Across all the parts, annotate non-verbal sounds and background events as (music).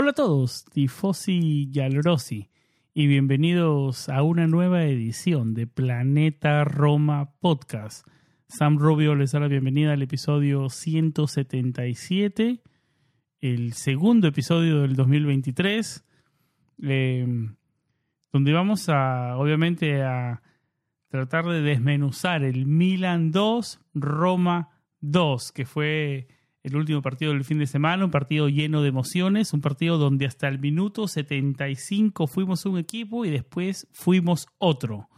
Hola a todos, tifosi Yalrosi, y bienvenidos a una nueva edición de Planeta Roma Podcast. Sam Rubio les da la bienvenida al episodio 177, el segundo episodio del 2023, em, donde vamos a, obviamente, a tratar de desmenuzar el Milan 2, Roma 2, que fue el último partido del fin de semana, un partido lleno de emociones, un partido donde hasta el minuto 75 fuimos un equipo y después fuimos otro.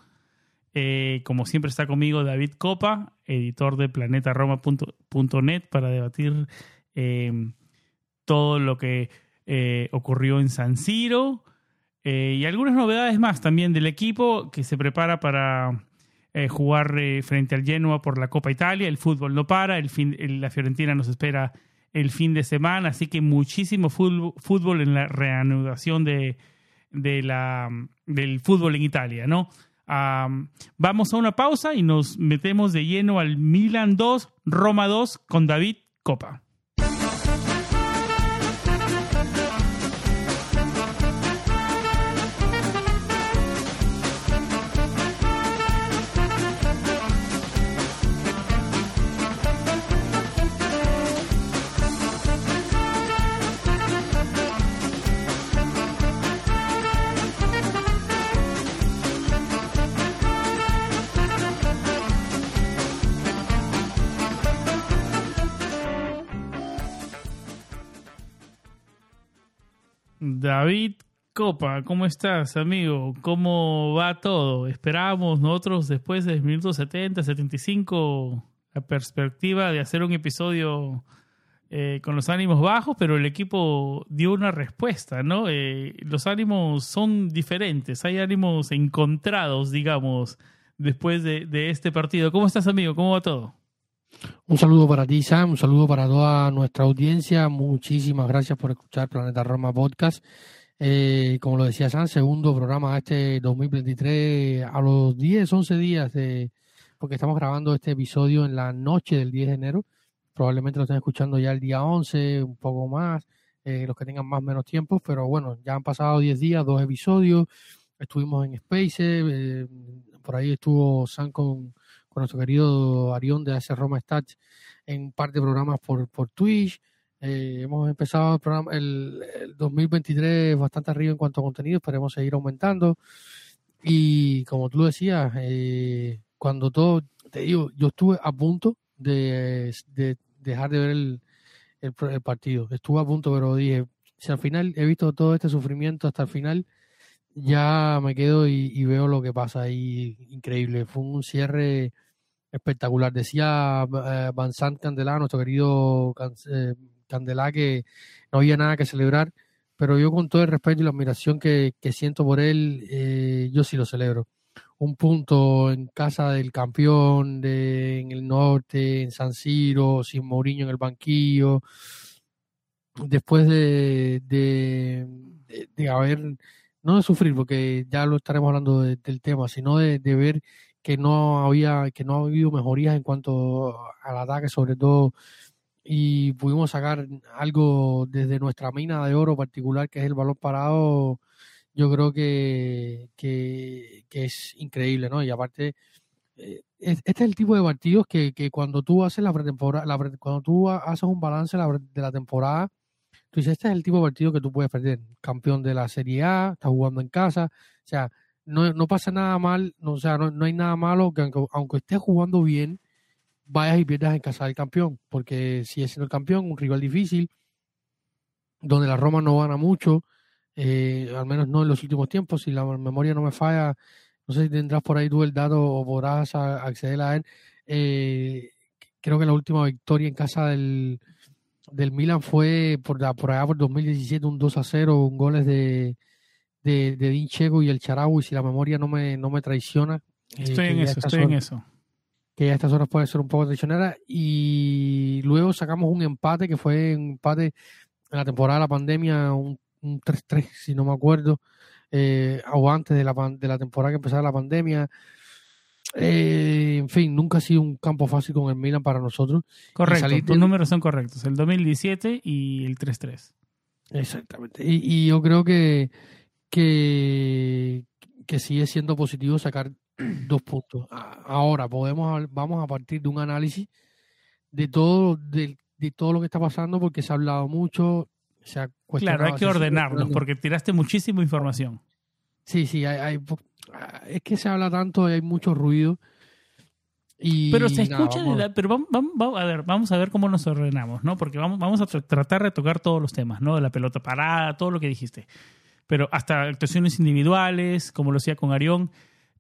Eh, como siempre está conmigo David Copa, editor de planetaroma.net para debatir eh, todo lo que eh, ocurrió en San Siro y algunas novedades más también del equipo que se prepara para eh, jugar eh, frente al Genoa por la Copa Italia. El fútbol no para, el fin, la Fiorentina nos espera el fin de semana, así que muchísimo fútbol, en la reanudación de, de la, del fútbol en Italia, ¿no? vamos a una pausa y nos metemos de lleno al Milan 2, Roma 2 con David Copa. David Copa, ¿cómo estás, amigo? ¿Cómo va todo? Esperábamos nosotros después del minuto 70, 75 la perspectiva de hacer un episodio eh, con los ánimos bajos, pero el equipo dio una respuesta, ¿no? Eh, los ánimos son diferentes, hay ánimos encontrados, digamos, después de, de este partido. ¿Cómo estás, amigo? ¿Cómo va todo? Un saludo para ti, Sam, un saludo para toda nuestra audiencia. Muchísimas gracias por escuchar Planeta Roma Podcast. Eh, como lo decía Sam, segundo programa este 2023 a los 10, 11 días de, porque estamos grabando este episodio en la noche del 10 de enero. Probablemente lo estén escuchando ya el día 11, un poco más, eh, los que tengan más menos tiempo, pero bueno, ya han pasado 10 días, dos episodios. Estuvimos en Space, eh, por ahí estuvo Sam con con nuestro querido Arión de AC Roma Stats en un par de programas por, por Twitch. Eh, hemos empezado el, programa, el, 2023 bastante arriba en cuanto a contenido, esperemos seguir aumentando. Y como tú decías, eh, cuando todo, te digo, yo estuve a punto de, dejar de ver el, el, partido. Estuve a punto, pero dije, si al final he visto todo este sufrimiento hasta el final, ya me quedo y, veo lo que pasa ahí. Increíble. Fue un cierre espectacular. Decía eh, Vincent Candelá, nuestro querido eh, Candelá, que no había nada que celebrar, pero yo con todo el respeto y la admiración que, siento por él, eh, yo sí lo celebro. Un punto en casa del campeón de, en el norte, en San Siro, sin Mourinho en el banquillo, después de, de haber no de sufrir, porque ya lo estaremos hablando del tema, sino de, ver que no había, que no ha habido mejorías en cuanto al ataque, sobre todo, y pudimos sacar algo desde nuestra mina de oro particular, que es el balón parado, yo creo que, que, es increíble, ¿no? Y aparte, eh, este es el tipo de partidos que, que cuando tú haces la pretemporada, la, cuando tú haces un balance de la temporada, Tú dices, este es el tipo de partido que tú puedes perder. Campeón de la Serie A, está jugando en casa. O sea, no, no pasa nada mal, no, o sea, no, no hay nada malo que aunque, aunque estés jugando bien, vayas y pierdas en casa del campeón, porque si es siendo el campeón, un rival difícil, donde la Roma no gana mucho, eh, al menos no en los últimos tiempos, si la memoria no me falla, no sé si tendrás por ahí tú el dato o podrás acceder a él. eh, creo que la última victoria en casa del, del Milan fue por, la- por allá por 2017, un 2 a 0, un goles de, de, de Din Checo y el Charaui, si la memoria no me, no me traiciona. eh, Estoy en eso, estoy en eso. que ya a estas horas puede ser un poco traicionera. Y luego sacamos un empate que fue un empate en la temporada de la pandemia, un, un 3-3, si no me acuerdo, eh, o antes de la, de la temporada que empezaba la pandemia. Eh, en fin, nunca ha sido un campo fácil con el Milan para nosotros. Correcto, del- números son correctos. El 2017 y el 3-3. Exactamente. Y, y yo creo que, que, que sigue siendo positivo sacar (clears throat) dos puntos. Ahora podemos vamos a partir de un análisis de todo de, de todo lo que está pasando porque se ha hablado mucho. Se ha Claro, hay que cuestionando. porque tiraste muchísima información. Sí, sí, hay, hay es que se habla tanto y hay mucho ruido. Y Pero se nada, escucha, la- pero vamos, vamos- vamos- a ver, vamos a ver cómo nos ordenamos, ¿no? Porque vamos, vamos a tra- tratar de tocar todos los temas, ¿no? De la pelota parada, todo lo que dijiste. Pero hasta actuaciones individuales, como lo hacía con Arión,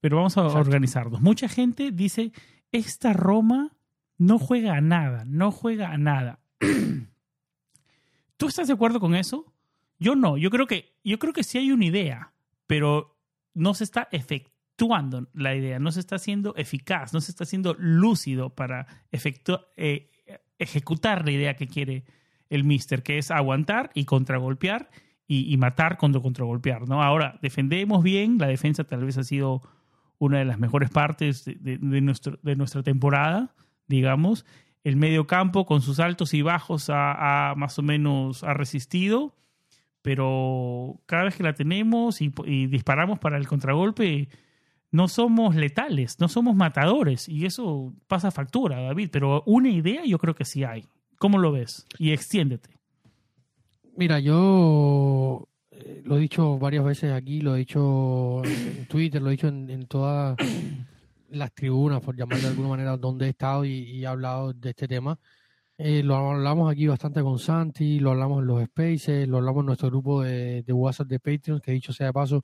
pero vamos a Exacto. organizarnos. Mucha gente dice, esta Roma no juega a nada, no juega a nada. (clears throat) ¿Tú estás de acuerdo con eso? Yo no, yo creo que, yo creo que sí hay una idea, pero no se está efectuando la idea, no se está haciendo eficaz, no se está haciendo lúcido para efectu- eh, ejecutar la idea que quiere el mister, que es aguantar y contragolpear y, matar contra contragolpear, ¿no? Ahora, defendemos bien, la defensa tal vez ha sido una de las mejores partes de nuestro, de nuestra temporada, digamos. El medio campo con sus altos y bajos ha, ha más o menos ha resistido, pero cada vez que la tenemos y, disparamos para el contragolpe, no somos letales, no somos matadores y eso pasa factura, David, pero una idea yo creo que sí hay. ¿Cómo lo ves? Y extiéndete. Mira, yo eh, lo he dicho varias veces aquí, lo he dicho en Twitter, lo he dicho en, todas las tribunas, por llamarlo de alguna manera, donde he estado y he hablado de este tema. Eh, lo hablamos aquí bastante con Santi, lo hablamos en los spaces, lo hablamos en nuestro grupo de, de WhatsApp de Patreons, que dicho sea de paso,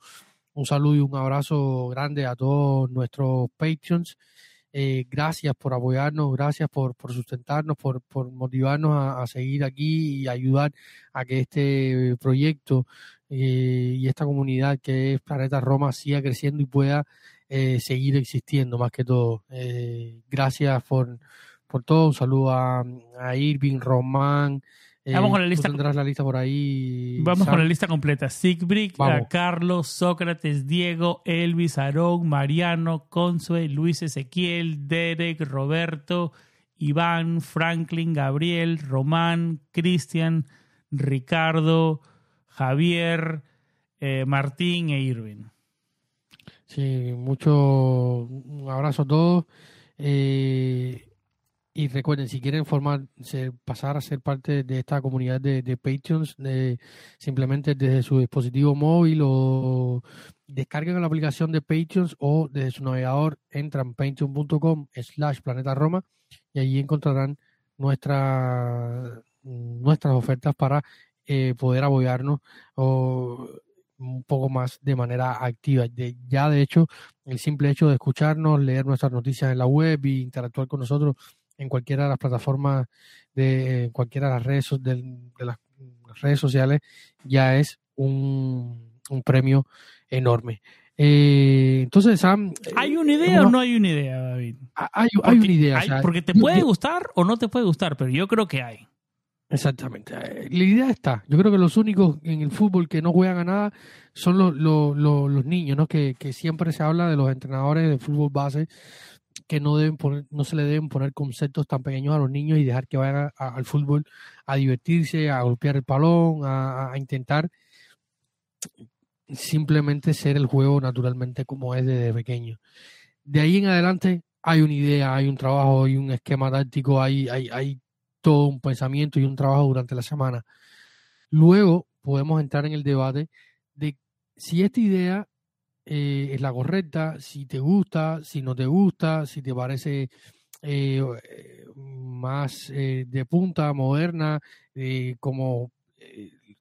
un saludo y un abrazo grande a todos nuestros Patreons. Eh, gracias por apoyarnos, gracias por, por sustentarnos, por, por motivarnos a, seguir aquí y ayudar a que este proyecto eh, y esta comunidad que es Planeta Roma siga creciendo y pueda eh, seguir existiendo más que todo. Eh, gracias por, por todo. Un saludo a, a Irving, Román. eh, Vamos con la tú lista- tendrás la lista por ahí. Vamos Sam. con la lista completa. Sigbrick, a Carlos, Sócrates, Diego, Elvis, Aarón, Mariano, Consue, Luis Ezequiel, Derek, Roberto, Iván, Franklin, Gabriel, Román, Cristian, Ricardo, Javier, eh, Martín e Irving. Sí, mucho un abrazo a todos. Eh, y recuerden, si quieren formar, pasar a ser parte de esta comunidad de, de Patreons, de- simplemente desde su dispositivo móvil o descarguen la aplicación de Patreons o desde su navegador entran patreon.com slash planeta Roma y allí encontrarán nuestra, nuestras ofertas para eh, poder apoyarnos un poco más de manera activa. Ya de hecho, el simple hecho de escucharnos, leer nuestras noticias en la web y interactuar con nosotros en cualquiera de las plataformas, de en cualquiera de las redes, del- de las redes sociales, ya es un, un premio enorme. Eh, entonces, Sam, eh, ¿Hay una idea o no hay una idea, David? hay, hay Porque, una idea. o hay- sea, porque te puede yo- gustar o no te puede gustar, pero yo creo que hay. Exactamente. Eh, La idea está. Yo creo que los únicos en el fútbol que no juegan a nada son los, los, los, los niños, ¿no? Que, que siempre se habla de los entrenadores de fútbol base que no deben poner, no se le deben poner conceptos tan pequeños a los niños y dejar que vayan al fútbol a divertirse, a golpear el balón, a, a intentar simplemente ser el juego naturalmente como es desde pequeño. De ahí en adelante hay una idea, hay un trabajo, hay un esquema táctico, hay, hay, hay todo un pensamiento y un trabajo durante la semana. Luego podemos entrar en el debate de si esta idea eh, es la correcta, si te gusta, si no te gusta, si te parece eh, más de punta, moderna, como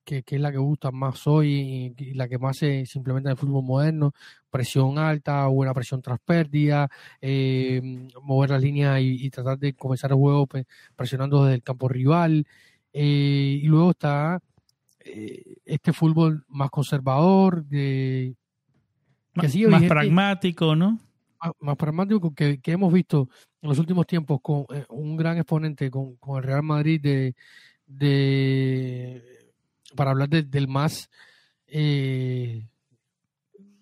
que, es la que gusta más hoy y, la que más se, implementa en el fútbol moderno, presión alta, buena presión tras pérdida, mover las líneas y, tratar de comenzar el juego presionando desde el campo rival. y luego está este fútbol más conservador, de, más, pragmático, ¿no? Más, pragmático que, hemos visto en los últimos tiempos con eh, un gran exponente con, el Real Madrid de, de para hablar del más eh,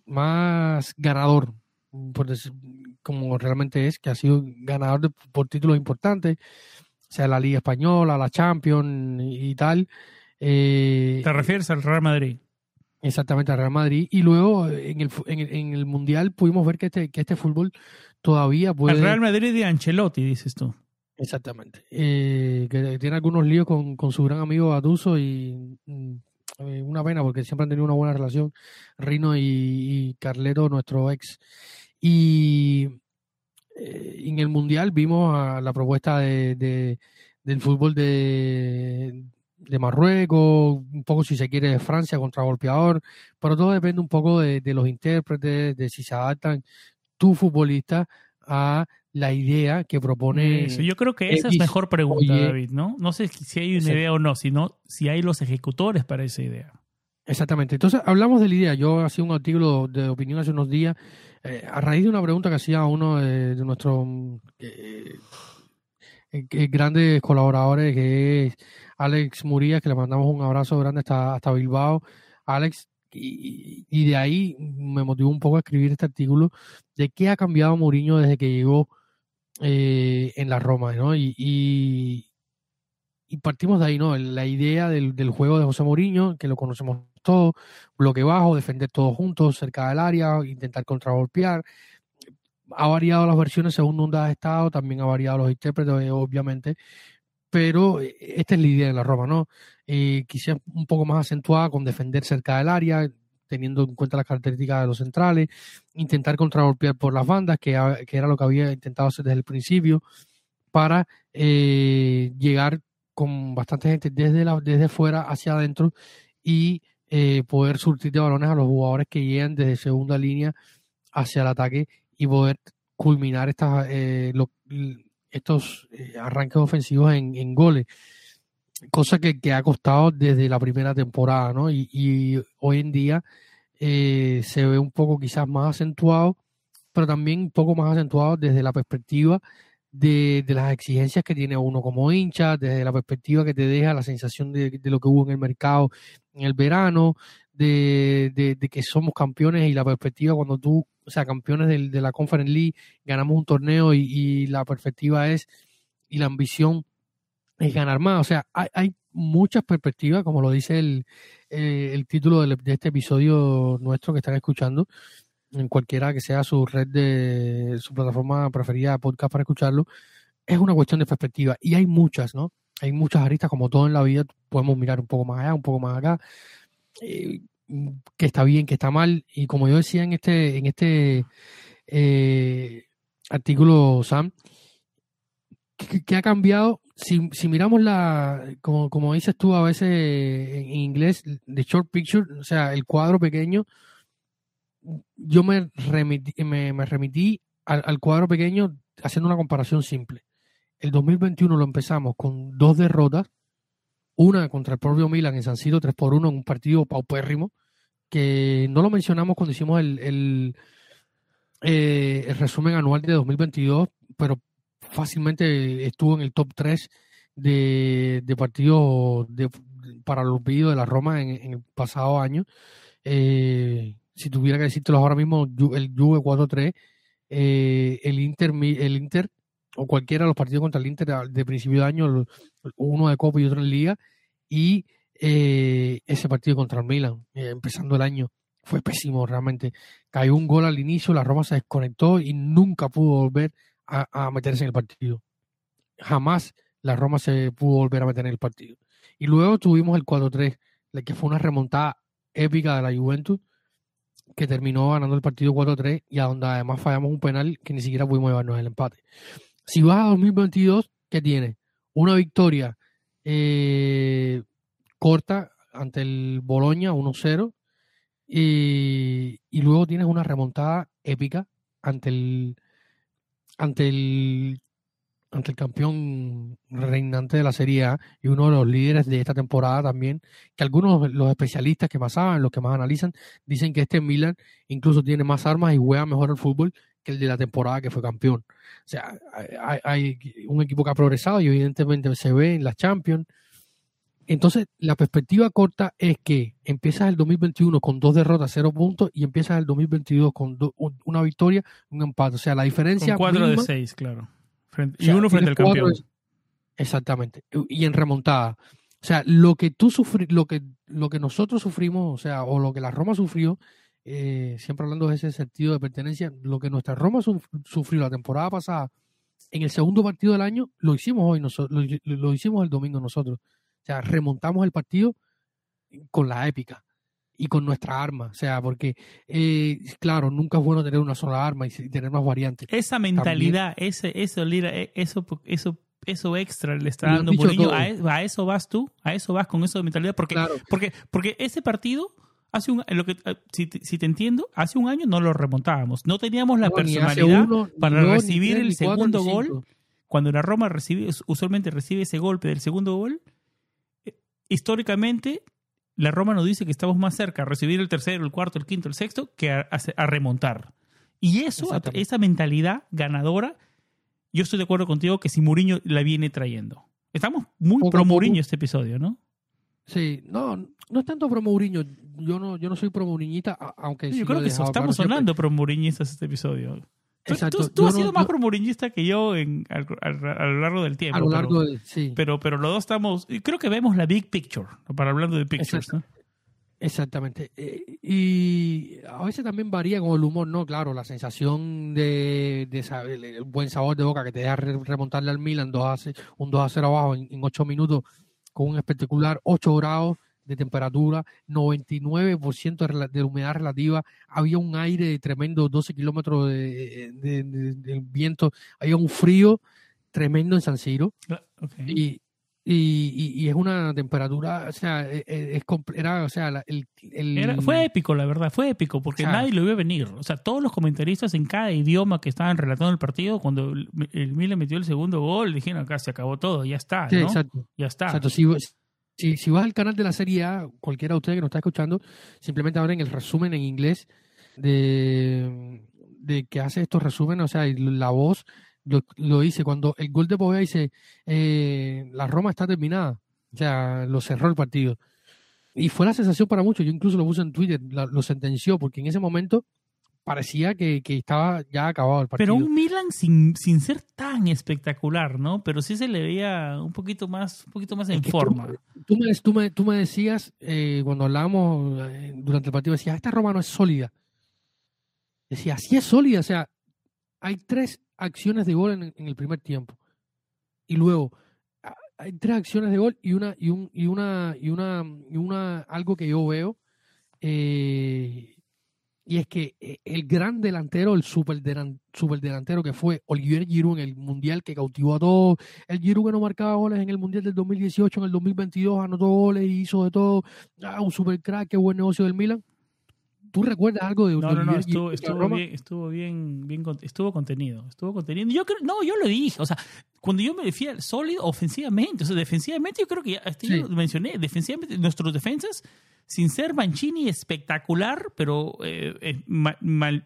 más ganador como realmente es que ha sido ganador por títulos importantes sea la Liga Española la Champions y, tal eh, te refieres al Real Madrid Exactamente, al Real Madrid. Y luego en el, en el, Mundial pudimos ver que este, que este fútbol todavía puede... El Real Madrid de Ancelotti, dices tú. Exactamente. Eh, que tiene algunos líos con, con su gran amigo Atuso y mm, eh, una pena porque siempre han tenido una buena relación Rino y, Carleto, nuestro ex. Y eh, en el Mundial vimos a la propuesta de, de del fútbol de, de Marruecos, un poco si se quiere de Francia contra golpeador, pero todo depende un poco de, los intérpretes, de si se adaptan tu futbolista a la idea que propone. yo creo que esa es mejor pregunta, David, ¿no? No sé si hay una idea o no, sino si hay los ejecutores para esa idea. Exactamente. Entonces, hablamos de la idea. Yo hacía un artículo de opinión hace unos días eh, a raíz de una pregunta que hacía uno de, nuestros eh, eh, grandes colaboradores, que es Alex Murías, que le mandamos un abrazo grande hasta, hasta Bilbao. Alex, y, de ahí me motivó un poco a escribir este artículo de qué ha cambiado Mourinho desde que llegó eh, en la Roma, ¿no? Y, y, partimos de ahí, ¿no? La idea del, juego de José Mourinho, que lo conocemos todos, bloque bajo, defender todos juntos, cerca del área, intentar contragolpear. Ha variado las versiones según donde ha estado, también ha variado los intérpretes, obviamente, pero eh, esta es la idea de la Roma, ¿no? Eh, quizás un poco más acentuada con defender cerca del área, teniendo en cuenta las características de los centrales, intentar contragolpear por las bandas, que, era lo que había intentado hacer desde el principio, para eh, llegar con bastante gente desde, la, desde fuera hacia adentro y poder surtir de balones a los jugadores que llegan desde segunda línea hacia el ataque y poder culminar estas, estos eh, arranques ofensivos en, goles, cosa que, ha costado desde la primera temporada, ¿no? Y, hoy en día eh, se ve un poco quizás más acentuado, pero también un poco más acentuado desde la perspectiva de, las exigencias que tiene uno como hincha, desde la perspectiva que te deja la sensación de, lo que hubo en el mercado en el verano, de, de, que somos campeones y la perspectiva cuando tú o sea, campeones de la Conference League, ganamos un torneo y, la perspectiva es, y la ambición es ganar más. O sea, hay, muchas perspectivas, como lo dice el, eh, el título de, este episodio nuestro que están escuchando, en cualquiera que sea su red de su plataforma preferida de podcast para escucharlo, es una cuestión de perspectiva. Y hay muchas, ¿no? Hay muchas aristas, como todo en la vida, podemos mirar un poco más allá, un poco más acá. Eh, que está bien, que está mal. Y como yo decía en este, en este eh, artículo, Sam, ¿qué, ha cambiado? Si, si miramos la, como, como dices tú a veces en inglés, the short picture, o sea, el cuadro pequeño, yo me remití, me, remití al, al, cuadro pequeño haciendo una comparación simple. El 2021 lo empezamos con dos derrotas, una contra el propio Milan en San Siro 3 por 1 en un partido paupérrimo, que no lo mencionamos cuando hicimos el, el, eh, resumen anual de 2022, pero fácilmente estuvo en el top 3 de, de partidos de, para los vídeos de la Roma en, el pasado año. Eh, si tuviera que decírtelo ahora mismo, el Juve 4-3, eh, el Inter el Inter o cualquiera los partidos contra el Inter de principio de año, uno de Copa y otro en Liga, y eh, ese partido contra el Milan, eh, empezando el año, fue pésimo realmente. Cayó un gol al inicio, la Roma se desconectó y nunca pudo volver a, meterse en el partido. Jamás la Roma se pudo volver a meter en el partido. Y luego tuvimos el 4-3, que fue una remontada épica de la Juventus, que terminó ganando el partido 4-3 y a donde además fallamos un penal que ni siquiera pudimos llevarnos el empate. Si vas a 2022, ¿qué tienes? Una victoria eh, corta ante el Boloña 1-0 y, y luego tienes una remontada épica ante el ante el ante el campeón reinante de la Serie A y uno de los líderes de esta temporada también, que algunos los especialistas que pasaban, los que más analizan, dicen que este Milan incluso tiene más armas y juega mejor el fútbol que el de la temporada que fue campeón. O sea, hay, hay un equipo que ha progresado y evidentemente se ve en la Champions. Entonces, la perspectiva corta es que empiezas el 2021 con dos derrotas, cero puntos, y empiezas el 2022 con do, una victoria, un empate. O sea, la diferencia. Con cuatro mínima, de seis, claro. Frente, o sea, y uno frente al cuatro campeón. exactamente. Y en remontada. O sea, lo que tú sufri lo que, lo que nosotros sufrimos, o sea, o lo que la Roma sufrió, eh, siempre hablando de ese sentido de pertenencia, lo que nuestra Roma suf- sufrió la temporada pasada en el segundo partido del año, lo hicimos hoy, nosotros, lo, lo hicimos el domingo nosotros. O sea, remontamos el partido con la épica y con nuestra arma. O sea, porque, eh, claro, nunca es bueno tener una sola arma y, tener más variantes. Esa mentalidad, ese, eso, Lira, eh, eso, eso, eso extra le está dando Mourinho. A, e- a eso vas tú, a eso vas con eso de mentalidad, porque, Claro. porque, porque ese partido hace un, lo que, eh, si, te- si te entiendo, hace un año no lo remontábamos, no teníamos la No, personalidad uno, para recibir el cuatro, segundo gol. Cuando la Roma recibe, usualmente recibe ese golpe del segundo gol, eh, históricamente la Roma nos dice que estamos más cerca a recibir el tercero, el cuarto, el quinto, el sexto, que a, a- a remontar. Y eso, esa mentalidad ganadora, yo estoy de acuerdo contigo que si Mourinho la viene trayendo. Estamos muy pro. Mourinho este episodio, ¿no? Sí, no, no es tanto pro Mourinho. Yo no, yo no soy pro Mourinhita, a- aunque sí yo creo que estamos sonando pro Mourinhistas este episodio. Tú, Exacto, tú- tú yo has no- sido más yo- pro Mourinhista que yo en, al- al- a lo largo del tiempo. a lo pero- largo del sí. pero, pero los dos estamos, creo que vemos la big picture, para hablando de pictures, ¿no? Exactamente. Eh, y a veces también varía con el humor, ¿no? Claro, la sensación de, de sa- el, buen sabor de boca que te deja re- remontarle al Milan 2 a 0, un 2 a 0 abajo en, en 8 minutos con un espectacular 8 grados de temperatura, 99% de, de humedad relativa, había un aire tremendo, 12 kilómetros de, de- de- viento, había un frío tremendo en San Siro. Ok. y, y, y- y es una temperatura, o sea, e- e- es, compl- era, o sea, la- el, el- Era- fue épico, la verdad, fue épico, porque O sea, nadie lo vio venir. O sea, todos los comentaristas en cada idioma que estaban relatando el partido, cuando el, el Milan metió el segundo gol, dijeron acá se acabó todo, ya está, sí, Ya está. exacto. Si, si, si vas al canal de la Serie A, cualquiera de ustedes que nos está escuchando, simplemente abren el resumen en inglés de, de que hace estos resúmenes, o sea, la voz lo, lo dice cuando el gol de Poveda dice eh, la Roma está terminada, o sea, lo cerró el partido. Y fue la sensación para muchos, yo incluso lo puse en Twitter, lo sentenció, porque en ese momento parecía que, que estaba ya acabado el partido. Pero un Milan sin, sin ser tan espectacular, ¿no? Pero sí se le veía un poquito más, un poquito más en Es forma. Tú me, tú me, tú me decías, eh, cuando hablábamos eh, durante el partido, decías, esta Roma no es sólida. Decía, sí es sólida, o sea, hay tres acciones de gol en, en el primer tiempo. Y luego, hay tres acciones de gol y una, y un, y una, y una, y una, algo que yo veo, eh, y es que eh, el gran delantero, el super, delantero que fue Olivier Giroud en el Mundial que cautivó a todos, el Giroud que no marcaba goles en el Mundial del 2018, en el 2022 anotó goles y hizo de todo, ah, un super crack, qué buen negocio del Milan. ¿Tú recuerdas algo de, No, no, no, estuvo, estuvo bien, estuvo bien, bien, estuvo contenido, estuvo contenido. Yo creo, no, yo lo dije, o sea, cuando yo me decía sólido ofensivamente, o sea, defensivamente yo creo que ya, este, Sí. yo lo mencioné, defensivamente nuestros defensas, sin ser Mancini espectacular, pero eh, eh, ma-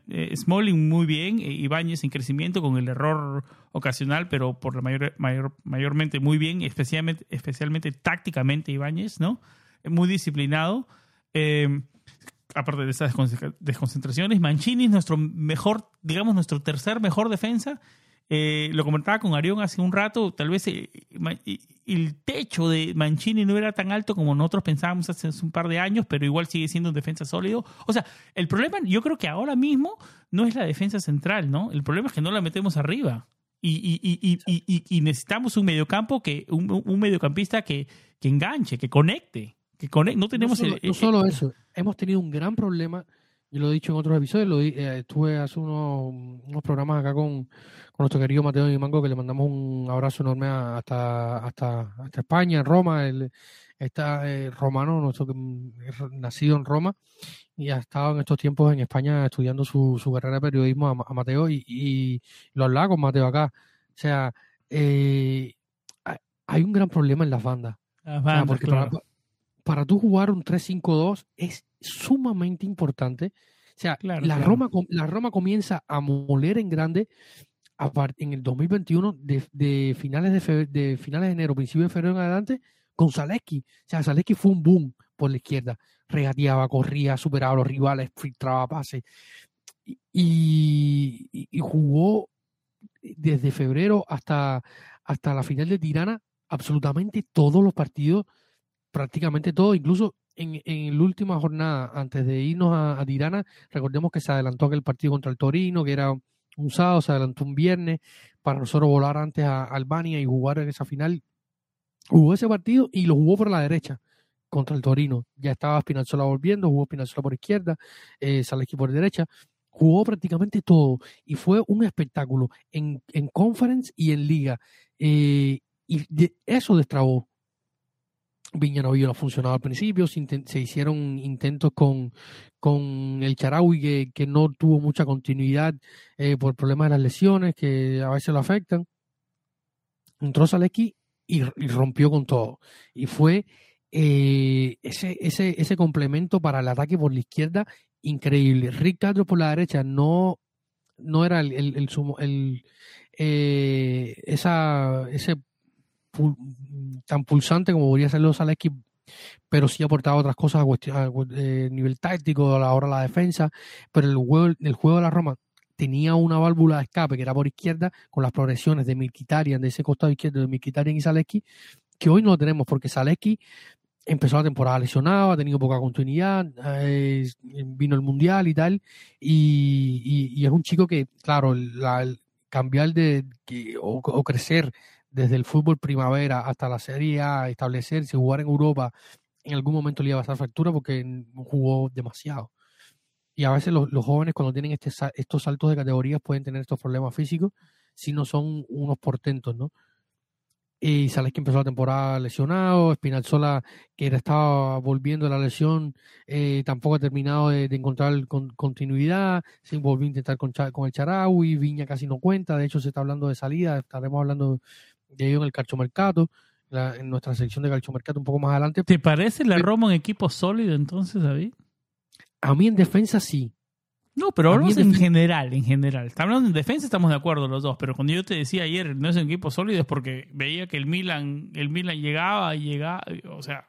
eh, Smalling muy bien, eh, Ibáñez en crecimiento con el error ocasional, pero por la mayor, mayor, mayormente muy bien, especialmente, especialmente tácticamente Ibáñez, ¿no? Muy disciplinado. Eh, aparte de esas descon- desconcentraciones, Mancini es nuestro mejor, digamos, nuestro tercer mejor defensa. Eh, lo comentaba con Arión hace un rato, tal vez eh, el techo de Mancini no era tan alto como nosotros pensábamos hace un par de años, pero igual sigue siendo un defensa sólido. O sea, el problema yo creo que ahora mismo no es la defensa central, ¿no? El problema es que no la metemos arriba. Y, y, y, y, necesitamos un mediocampo que, un, un mediocampista que enganche, que conecte. Que conecte. No tenemos no solo, el- no solo eso, hemos tenido un gran problema yo lo he dicho en otros episodios, lo, eh, estuve hace unos, unos programas acá con, con, nuestro querido Mateo y Mango, que le mandamos un abrazo enorme hasta, hasta, hasta España, en Roma. Él está eh, romano, nuestro, nacido en Roma, y ha estado en estos tiempos en España estudiando su, su carrera de periodismo a, Mateo y, y, lo hablaba con Mateo acá. O sea, eh, hay un gran problema en las bandas. porque para, para tú jugar un 3-5-2 es sumamente importante. O sea, la, Roma, la Roma comienza a moler en grande en el 2021 de, de finales de, de finales de enero, principio de febrero en adelante, con Zaleski. O sea, Zaleski fue un boom por la izquierda. Regateaba, corría, superaba a los rivales, filtraba pases. Y, y, jugó desde febrero hasta, hasta la final de Tirana absolutamente todos los partidos, prácticamente todos, incluso en, en la última jornada, antes de irnos a, Tirana, recordemos que se adelantó aquel partido contra el Torino, que era un sábado, se adelantó un viernes, para nosotros volar antes a Albania y jugar en esa final. Jugó ese partido y lo jugó por la derecha contra el Torino. Ya estaba Spinazzola volviendo, jugó Spinazzola por izquierda, eh, por derecha. Jugó prácticamente todo y fue un espectáculo en, en conference y en liga. Eh, y eso destrabó Viña no funcionaba al principio, se, hicieron intentos con, con el Charaui que, que, no tuvo mucha continuidad eh, por problemas de las lesiones que a veces lo afectan. Entró Zaleski y, rompió con todo. Y fue eh, ese, ese, ese complemento para el ataque por la izquierda increíble. Rick Castro por la derecha no, no era el, el, el eh, esa, ese tan pulsante como podría ser los Zaleski, pero sí aportaba otras cosas a, eh, nivel táctico, a la hora de la defensa, pero el juego, el juego de la Roma tenía una válvula de escape que era por izquierda, con las progresiones de Milkitarian, de ese costado izquierdo de Milkitarian y Zaleski, que hoy no lo tenemos porque Zaleski empezó la temporada lesionado, ha tenido poca continuidad, eh, vino el Mundial y tal, y, es un chico que, claro, el cambiar de o, crecer desde el fútbol primavera hasta la Serie A, establecerse, jugar en Europa, en algún momento le iba a pasar factura porque jugó demasiado. Y a veces los, jóvenes cuando tienen este, estos saltos de categorías pueden tener estos problemas físicos si no son unos portentos, ¿no? Y que empezó la temporada lesionado, Spinazzola, que estaba volviendo a la lesión, eh, tampoco ha terminado de, encontrar continuidad, se volvió a intentar con, con el Charaui, Viña casi no cuenta, de hecho se está hablando de salida, estaremos hablando de ello en el calchomercato, en nuestra sección de calchomercato un poco más adelante. ¿Te parece la Roma un equipo sólido entonces, David? A mí en defensa sí. No, pero hablamos en, general, en general. Está hablando en defensa, estamos de acuerdo los dos, pero cuando yo te decía ayer no es un equipo sólido es porque veía que el Milan, el Milan llegaba y llegaba, o sea,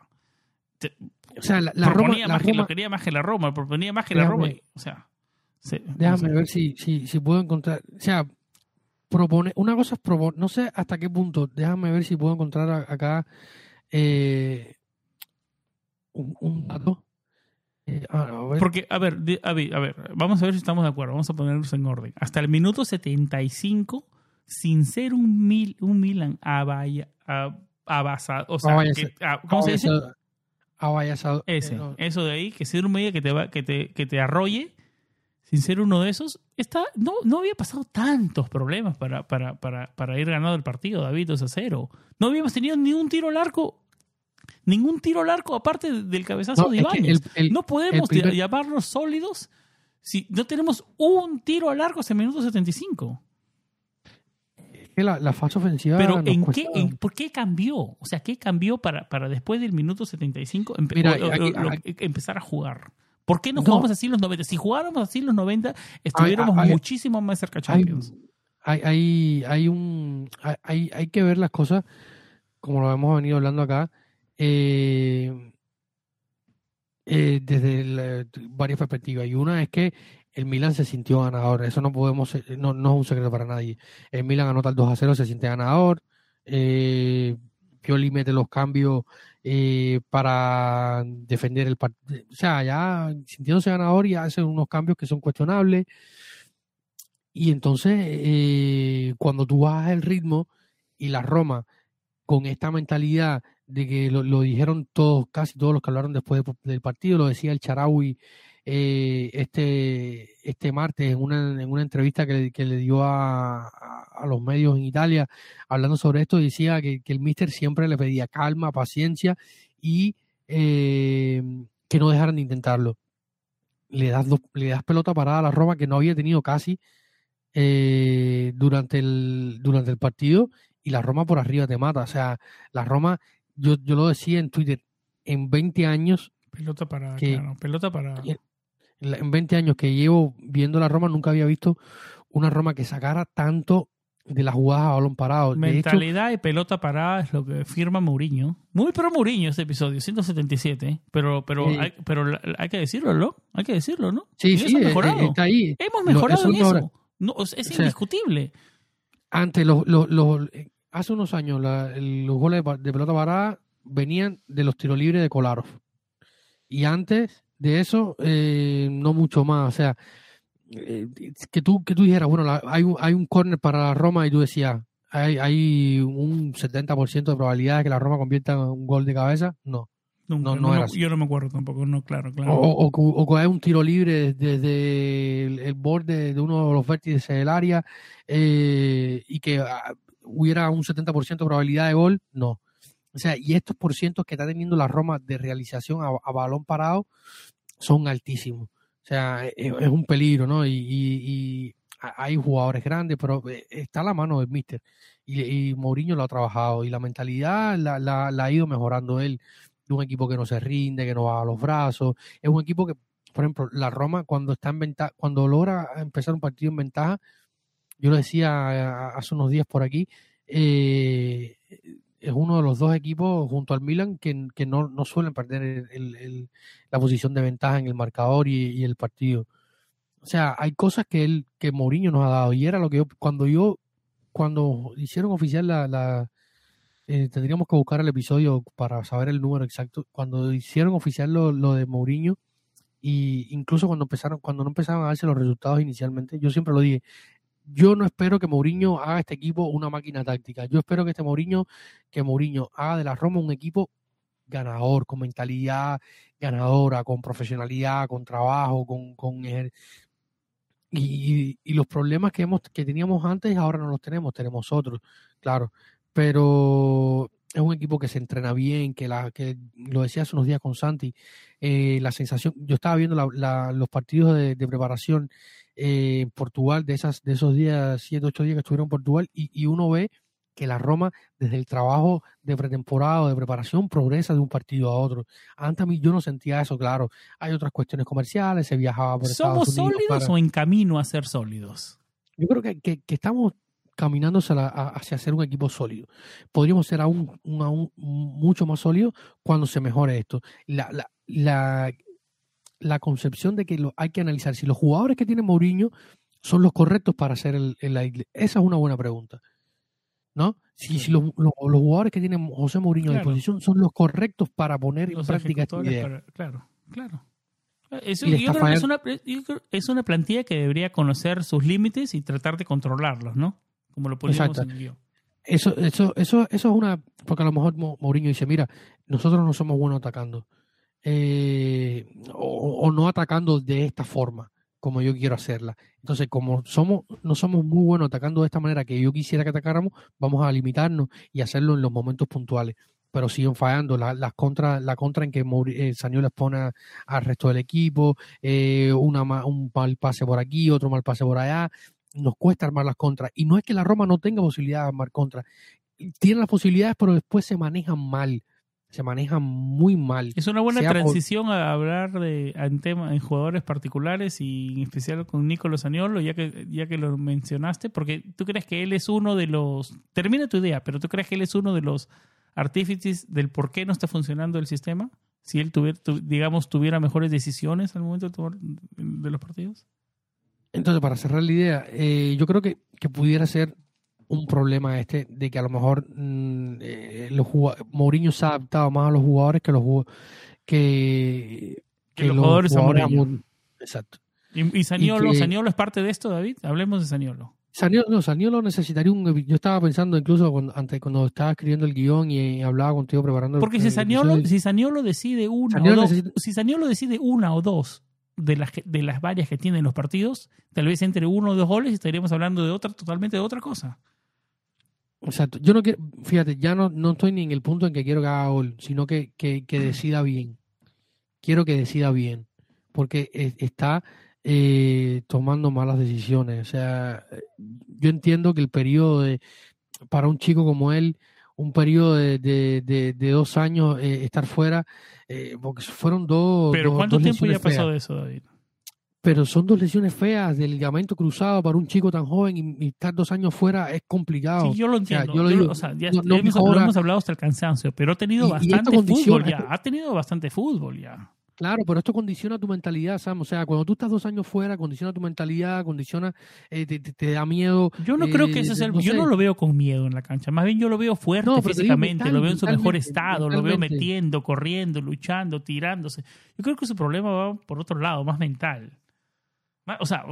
o sea, la, Roma, más que, lo quería más que la Roma, proponía más que la Roma, o sea, déjame ver si, si, si puedo encontrar, o sea, propone, una cosa es proponer, no sé hasta qué punto, déjame ver si puedo encontrar acá eh, un, dato. Eh, Porque, a ver, a ver, a ver, vamos a ver si estamos de acuerdo, vamos a ponernos en orden. Hasta el minuto 75, sin ser un, mil, un Milan abaya, abasado, o sea, ¿cómo se dice? Ese, eh, eso de ahí, que ser un medio que te, va, que te, que te arrolle, sin ser uno de esos, está, no, no había pasado tantos problemas para, para, para, para ir ganando el partido, David 2 a 0. No habíamos tenido ni un tiro al arco, ningún tiro al arco aparte del cabezazo de Ibáñez. no podemos llamarnos sólidos si no tenemos un tiro al arco hasta el minuto 75. La, la fase ofensiva. Pero ¿en qué, ¿por qué cambió? O sea, ¿qué cambió para, para después del minuto 75 empezar a jugar? ¿Por qué no jugamos así los 90? Si jugáramos así los 90, estuviéramos muchísimo más cerca de Champions. Hay, hay, hay, un, hay, hay que ver las cosas como lo hemos venido hablando acá. Eh, eh, desde varias perspectivas. Y una es que el Milan se sintió ganador. Eso no podemos, no, no es un secreto para nadie. El Milan anota el 2 a 0, se siente ganador. Eh, Pioli mete los cambios eh, para defender el partido. O sea, ya sintiéndose ganador y hace unos cambios que son cuestionables. Y entonces, eh, cuando tú bajas el ritmo y la Roma con esta mentalidad de que lo, dijeron todos, casi todos los que hablaron después del partido, lo decía el Charaui eh, este, este martes en una, en una entrevista que le, que le dio a, a, los medios en Italia, hablando sobre esto, decía que, que el Mister siempre le pedía calma, paciencia y eh, que no dejaran de intentarlo. Le das, le das pelota parada a la Roma que no había tenido casi eh, durante, el, durante el partido y la Roma por arriba te mata. O sea, la Roma, yo, yo lo decía en Twitter, en 20 años... Pelota para, claro, pelota para... En 20 años que llevo viendo la Roma nunca había visto una Roma que sacara tanto de las jugadas a balón parado. Mentalidad y pelota parada es lo que firma Mourinho. Muy pro Mourinho este episodio, 177. Pero, pero, hay, pero hay que decirlo, ¿no? Hay que decirlo, ¿no? Sí, sí, eh, eh, está ahí. Hemos mejorado en eso. No, es indiscutible. Antes, los, hace unos años, los goles de pelota parada venían de los tiros libres de Kolarov. Y antes de eso, eh, no mucho más. O sea, eh, que, tú, que tú dijeras, bueno, hay, un, hay un córner para la Roma y tú decías, hay, hay un 70% de probabilidad de que la Roma convierta en un gol de cabeza. No no, no, Yo no me acuerdo tampoco, no, claro, claro. O, o, hay un tiro libre desde el, borde de uno de los vértices del área eh, y que ah, hubiera un 70% de probabilidad de gol, no. Sea, y estos porcientos que está teniendo la Roma de realización a, balón parado son altísimos. O sea, e, e, es, un peligro, ¿no? Y, hay jugadores grandes, pero eh, está a la mano del míster. Y, y Mourinho lo ha trabajado y la mentalidad la, la, ha ido mejorando él un equipo que no se rinde, que no va a los brazos. Es un equipo que, por ejemplo, la Roma cuando está en ventaja, cuando logra empezar un partido en ventaja, yo lo decía eh, hace unos días por aquí, eh, es uno de los dos equipos junto al Milan que, no, suelen perder la posición de ventaja en el marcador y, el partido. O sea, hay cosas que él, que Mourinho nos ha dado. Y era lo que yo, cuando yo, cuando hicieron oficial la, eh, tendríamos que buscar el episodio para saber el número exacto. Cuando hicieron oficial lo, de Mourinho, y incluso cuando empezaron, cuando no empezaron a darse los resultados inicialmente, yo siempre lo dije, yo no espero que Mourinho haga este equipo una máquina táctica. Yo espero que este Mourinho, que Mourinho haga de la Roma un equipo ganador, con mentalidad ganadora, con profesionalidad, con trabajo, con, con y, y, los problemas que hemos que teníamos antes ahora no los tenemos, tenemos otros, claro pero es un equipo que se entrena bien, que, la, que lo decía hace unos días con Santi, eh, la sensación, yo estaba viendo los partidos de, preparación eh, en Portugal, de, esas, de esos días, siete, ocho días que estuvieron en Portugal, y, uno ve que la Roma, desde el trabajo de pretemporada o de preparación, progresa de un partido a otro. Antes a mí yo no sentía eso, claro. Hay otras cuestiones comerciales, se viajaba por ¿Somos sólidos o en camino a ser sólidos? Yo creo que, que estamos caminando hacia, ser un equipo sólido. Podríamos ser aún, mucho más sólido cuando se mejore esto. La, la, la, concepción de que lo, hay que analizar si los jugadores que tiene Mourinho son los correctos para hacer el, la. Esa es una buena pregunta. ¿No? Si, si los, los, jugadores que tiene José Mourinho a disposición son los correctos para poner en práctica esta idea. claro, claro. es, una, es una plantilla que debería conocer sus límites y tratar de controlarlos, ¿no? Como lo poníamos en el Eso, eso, eso, eso es una. Porque a lo mejor Mourinho dice: Mira, nosotros no somos buenos atacando. Eh, o, no atacando de esta forma, como yo quiero hacerla. Entonces, como somos, no somos muy buenos atacando de esta manera que yo quisiera que atacáramos, vamos a limitarnos y hacerlo en los momentos puntuales. Pero siguen fallando. La, las contra, la contra en que eh, Sanio les pone al resto del equipo, eh, una, un mal pase por aquí, otro mal pase por allá nos cuesta armar las contras. Y no es que la Roma no tenga posibilidad de armar contras. Tiene las posibilidades, pero después se manejan mal. Se manejan muy mal. Es una buena transición a hablar de en, tema, en jugadores particulares y en especial con Nicolás Añolo, ya que, ya que lo mencionaste, porque tú crees que él es uno de los. Termina tu idea, pero tú crees que él es uno de los artífices del por qué no está funcionando el sistema. Si él tuviera, digamos, tuviera mejores decisiones al momento de, tomar, de los partidos. Entonces, para cerrar la idea, eh, yo creo que, pudiera ser un problema este de que a lo mejor mm, eh, los Mourinho se ha adaptado más a los jugadores que los que, que, los, jugadores, Exacto. ¿Y, y Saniolo, es parte de esto, David? Hablemos de Saniolo. Saniolo, no, Saniolo necesitaría un... Yo estaba pensando incluso cuando, antes, cuando estaba escribiendo el guion y, hablaba contigo preparando... Porque si, Saniolo, si Saniolo decide una o dos, si Saniolo decide una o dos de las, de las varias que tienen los partidos, tal vez entre uno o dos goles estaríamos hablando de otra, totalmente de otra cosa. Exacto. Yo no quiero, fíjate, ya no, no estoy ni en el punto en que quiero que haga gol, sino que, que, que decida bien. Quiero que decida bien, porque está eh, tomando malas decisiones. O sea, yo entiendo que el periodo de, para un chico como él, un periodo de, de, de, dos años eh, estar fuera, eh, porque fueron dos. Pero ¿cuánto tiempo ya pasó de eso, David? Pero son dos lesiones feas del ligamento cruzado para un chico tan joven y, estar dos años fuera es complicado. Sí, yo lo entiendo. O sea, ya, no, hemos, lo hemos hablado hasta el cansancio, pero ha tenido bastante fútbol ya. Ha tenido bastante fútbol ya. Claro, pero esto condiciona tu mentalidad, Sam. O sea, cuando tú estás dos años fuera, condiciona tu mentalidad, condiciona, eh, te, da miedo. Yo no creo que ese es el. yo no lo veo con miedo en la cancha. Más bien yo lo veo fuerte físicamente, lo veo en su mejor estado, lo veo metiendo, corriendo, luchando, tirándose. Yo creo que su problema va por otro lado, más mental. o sea,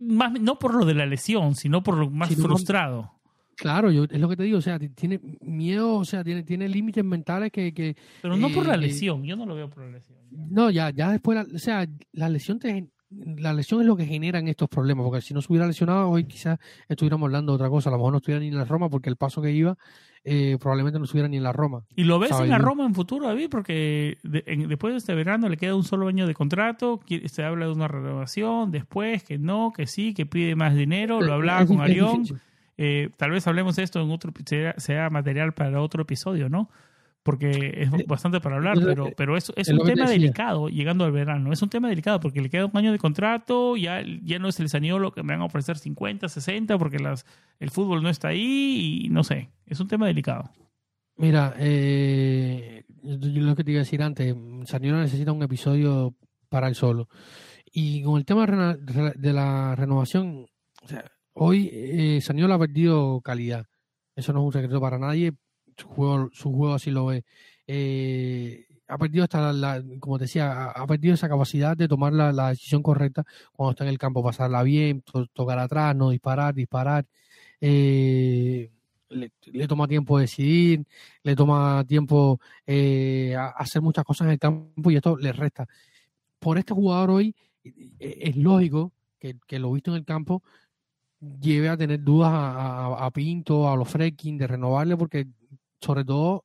más, no por lo de la lesión, sino por lo más frustrado. Claro, yo, es lo que te digo, o sea, tiene miedo, o sea, tiene, tiene límites mentales que... que Pero no por la eh, lesión, yo no lo veo por la lesión. No, ya, ya después, o sea, la lesión te, la lesión es lo que generan estos problemas, porque si no se hubiera lesionado hoy quizás estuviéramos hablando de otra cosa, a lo mejor no estuviera ni en la Roma porque el paso que iba eh, probablemente no estuviera ni en la Roma. ¿Y lo ves en la Roma en futuro, David? Porque después de este verano le queda un solo año de contrato, se habla de una renovación, después que no, que sí, que pide más dinero, lo hablaba con Arión. Eh, tal vez hablemos de esto en otro, sea, material para otro episodio, ¿no? Porque es bastante para hablar, pero, pero es, es un tema delicado llegando al verano. Es un tema delicado porque le queda un año de contrato, ya, ya no es el lo que me van a ofrecer 50, 60, porque las, el fútbol no está ahí y no sé. Es un tema delicado. Mira, eh, lo que te iba a decir antes, Saniolo necesita un episodio para él solo. Y con el tema de la renovación, o sea, Hoy eh, ha perdido calidad. Eso no es un secreto para nadie. Su juego, su juego así lo ve. Eh, ha perdido hasta la, como decía, ha, perdido esa capacidad de tomar la, decisión correcta cuando está en el campo, pasarla bien, tocar atrás, no disparar, disparar. Eh, le, toma tiempo decidir, le toma tiempo eh, hacer muchas cosas en el campo y esto le resta. Por este jugador hoy es lógico que, que lo visto en el campo lleve a tener dudas a, Pinto, a los Freaking de renovarle, porque sobre todo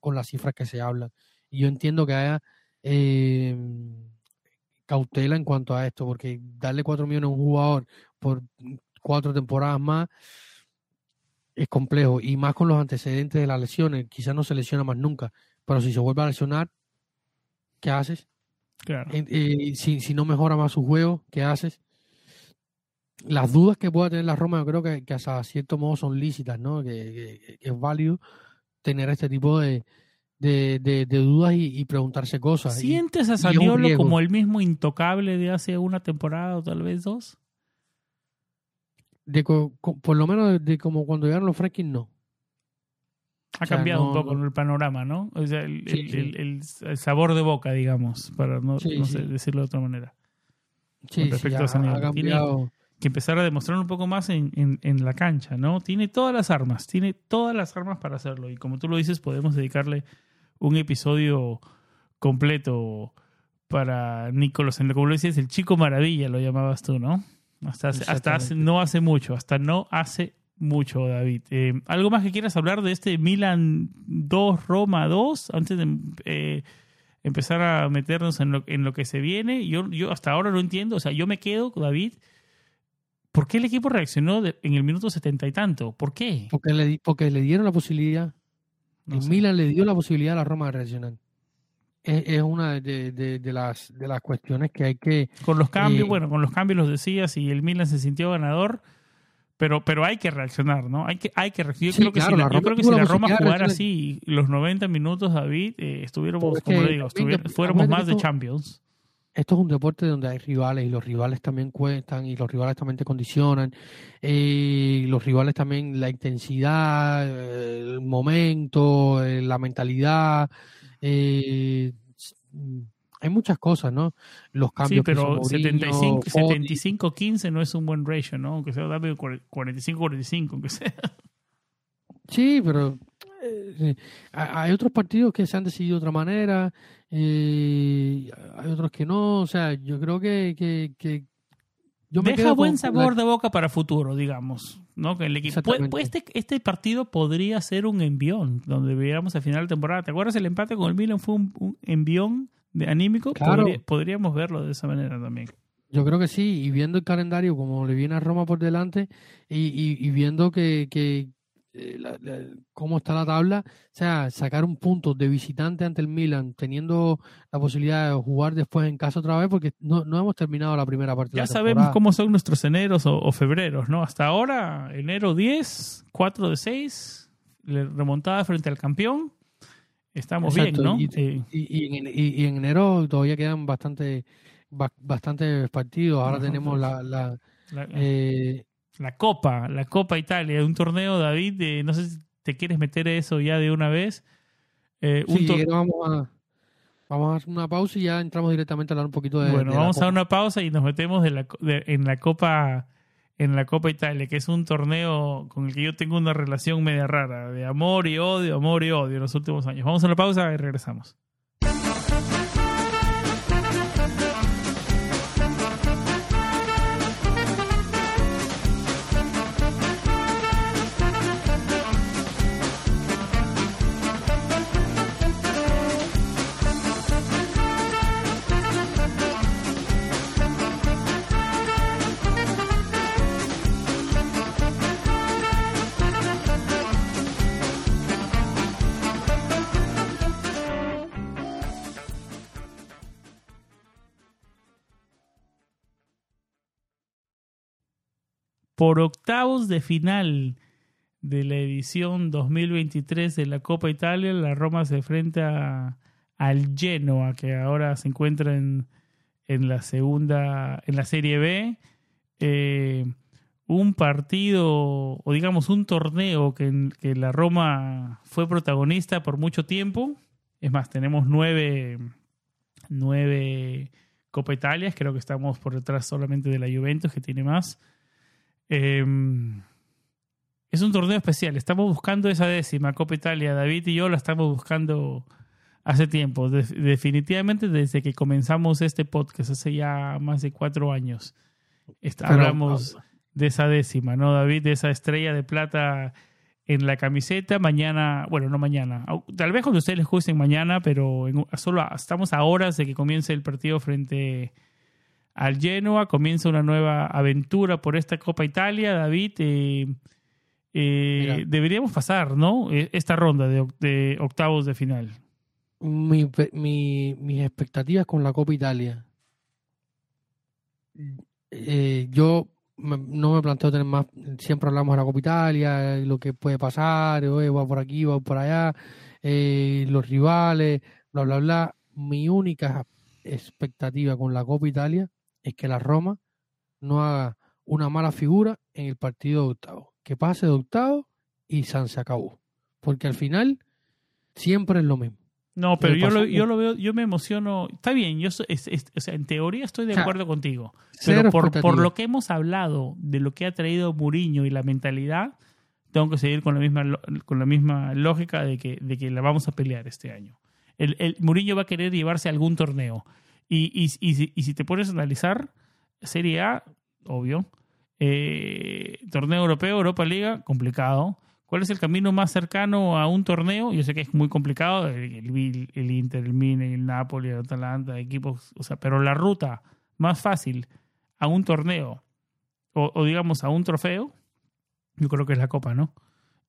con las cifras que se hablan. Y yo entiendo que haya eh, cautela en cuanto a esto, porque darle cuatro millones a un jugador por cuatro temporadas más es complejo. Y más con los antecedentes de las lesiones. Quizás no se lesiona más nunca. Pero si se vuelve a lesionar, ¿qué haces? Claro. Eh, si, si no mejora más su juego, ¿qué haces? Las dudas que pueda tener la Roma, yo creo que, que hasta cierto modo son lícitas, ¿no? Que, es válido tener este tipo de, de, dudas y, preguntarse cosas. ¿Sientes a Saniolo como el mismo intocable de hace una temporada o tal vez dos? De, por lo menos de, como cuando llegaron los Franklin, no. Ha cambiado un poco el panorama, ¿no? O sea, el, el, sabor de boca, digamos, para no, sé, decirlo de otra manera. Sí, respecto a Ha cambiado que empezar a demostrar un poco más en, en, la cancha, ¿no? Tiene todas las armas, tiene todas las armas para hacerlo. Y como tú lo dices, podemos dedicarle un episodio completo para Nicolás. Como lo decías, el chico maravilla lo llamabas tú, ¿no? Hasta, hasta hace, no hace mucho, hasta no hace mucho, David. Eh, ¿Algo más que quieras hablar de este Milan 2, Roma 2? Antes de eh, empezar a meternos en lo, en lo que se viene. Yo, yo hasta ahora no entiendo, o sea, yo me quedo, David, ¿Por qué el equipo reaccionó en el minuto setenta y tanto? ¿Por qué? Porque le, porque le dieron la posibilidad. No Milan le dio la posibilidad a la Roma de reaccionar. Es, una de, las, de las cuestiones que hay que... Con los cambios, eh, bueno, con los cambios los decías y el Milan se sintió ganador, pero, pero hay que reaccionar, ¿no? Hay que, hay que reaccionar. Yo creo que si la, yo creo que si la Roma jugara así los 90 minutos, David, eh, estuviéramos, como le digo, fuéramos más de Champions esto es un deporte donde hay rivales y los rivales también cuentan y los rivales también te condicionan. Eh, los rivales también la intensidad, el momento, eh, la mentalidad. Eh, hay muchas cosas, ¿no? Los cambios. Sí, pero 75-15 no es un buen ratio, ¿no? Aunque sea 45-45, aunque sea. Sí, pero eh, hay otros partidos que se han decidido de otra manera, eh, hay otros que no, o sea, yo creo que, que, yo me Deja buen sabor de boca para futuro, digamos, ¿no? Que el equipo, este, este partido podría ser un envión, donde veíamos al final de temporada. ¿Te acuerdas el empate con el Milan fue un, envión de anímico? podríamos verlo de esa manera también. Yo creo que sí, y viendo el calendario como le viene a Roma por delante y, y, viendo que, que eh, cómo está la tabla, o sea, sacar un punto de visitante ante el Milan, teniendo la posibilidad de jugar después en casa otra vez, porque no, no hemos terminado la primera parte. Ya sabemos cómo son nuestros eneros o, febreros, ¿no? Hasta ahora, enero 10, 4 de 6, remontada frente al campeón. Estamos bien, ¿no? Y, y, en, enero todavía quedan bastante bastantes partidos. Ahora tenemos la, la, la, eh, Copa, la Copa Italia, un torneo, David, no sé si te quieres meter eso ya de una vez. Eh, sí, vamos a, vamos a hacer una pausa y ya entramos directamente a hablar un poquito de. Bueno, vamos a dar una pausa y nos metemos de la, en la Copa en la Copa Italia, que es un torneo con el que yo tengo una relación media rara, de amor y odio, amor y odio en los últimos años. Vamos a una pausa y regresamos. Por octavos de final de la edición 2023 de la Copa Italia, la Roma se enfrenta al Genoa, que ahora se encuentra en, la segunda, en la Serie B. Eh, un partido, o digamos un torneo que, que la Roma fue protagonista por mucho tiempo. Es más, tenemos nueve, nueve Copa Italias, creo que estamos por detrás solamente de la Juventus, que tiene más. Em, es un torneo especial. Estamos buscando esa décima Copa Italia. David y yo la estamos buscando hace tiempo. definitivamente desde que comenzamos este podcast, hace ya más de cuatro años. hablamos de esa décima, ¿no, David? De esa estrella de plata en la camiseta. Mañana, bueno, no mañana. Tal vez cuando ustedes les gusten mañana, pero solo estamos a horas de que comience el partido frente al Genoa, comienza una nueva aventura por esta Copa Italia, David. Eh, eh, deberíamos pasar, ¿no? E, esta ronda de, octavos de final. Mi, mis expectativas con la Copa Italia. Eh, yo no me planteo tener más. Siempre hablamos de la Copa Italia, lo que puede pasar, va por aquí, va por allá, los rivales, bla, bla, bla. Mi única expectativa con la Copa Italia es que la Roma no haga una mala figura en el partido de octavo. Que pase de octavo y San se acabó. Porque al final siempre es lo mismo. No, pero yo lo, yo lo veo, yo me emociono. Está bien, yo o sea, en teoría estoy de acuerdo contigo. Pero por, lo que hemos hablado de lo que ha traído Muriño y la mentalidad, tengo que seguir con la misma, con la misma lógica de que, de que la vamos a pelear este año. El, el Muriño va a querer llevarse algún torneo. Y, y, y, si te pones a analizar, Serie A, obvio. Eh, torneo europeo, Europa Liga, complicado. ¿Cuál es el camino más cercano a un torneo? Yo sé que es muy complicado, el, el, Inter, el Mine, el Napoli, el Atalanta, equipos, o sea, pero la ruta más fácil a un torneo o, o, digamos a un trofeo, yo creo que es la Copa, ¿no?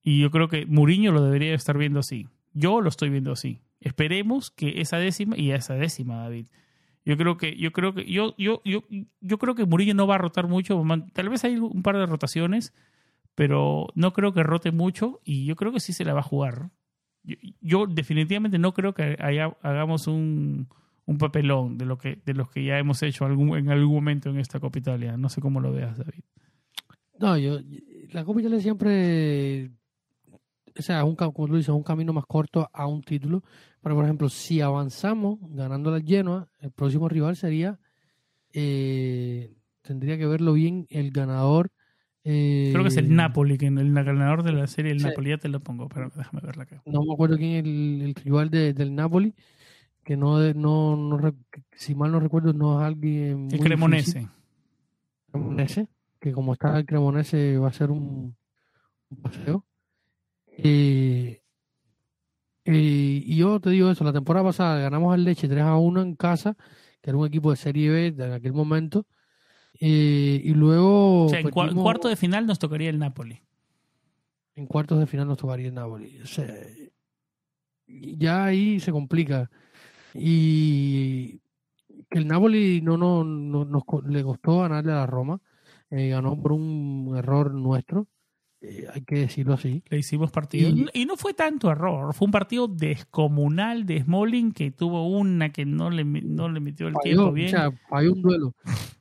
Y yo creo que Mourinho lo debería estar viendo así. Yo lo estoy viendo así. Esperemos que esa décima, y esa décima, David, yo creo que, yo creo que, yo, yo, yo, yo creo que Murillo no va a rotar mucho. Tal vez hay un par de rotaciones, pero no creo que rote mucho y yo creo que sí se la va a jugar. Yo, definitivamente no creo que hagamos un, un, papelón de lo que, de los que ya hemos hecho algún, en algún momento en esta Copa Italia. No sé cómo lo veas, David. No, yo, la Copa Italia siempre o sea, un, como tú dices, un camino más corto a un título. Pero, por ejemplo, si avanzamos ganando la Genoa, el próximo rival sería, eh, tendría que verlo bien, el ganador Creo que es el Eh, Napoli, que el ganador de la serie, el Sí. Napoli, ya te lo pongo, pero déjame verla acá. No me acuerdo quién es el, el rival de- del Napoli, que no, no, si mal no recuerdo, no es alguien El muy difícil. Cremonese. Cremonese, que como está el Cremonese va a ser un, un paseo. Eh, eh, y yo te digo eso, la temporada pasada ganamos al Leche 3 a 1 en casa, que era un equipo de Serie B de en aquel momento. Eh, y luego O sea, en perdimos- cuarto de final nos tocaría el Napoli. en cuartos de final nos tocaría el Napoli. O sea, ya ahí se complica. Y que el Napoli no, no, no- nos le costó ganarle a la Roma. Eh, ganó por un error nuestro, eh, hay que decirlo así. Le hicimos partido. Y- Y, no fue tanto error. Fue un partido descomunal de Smalling que tuvo una que no le, no le metió el Falló, tiempo o bien. sea, falló un duelo.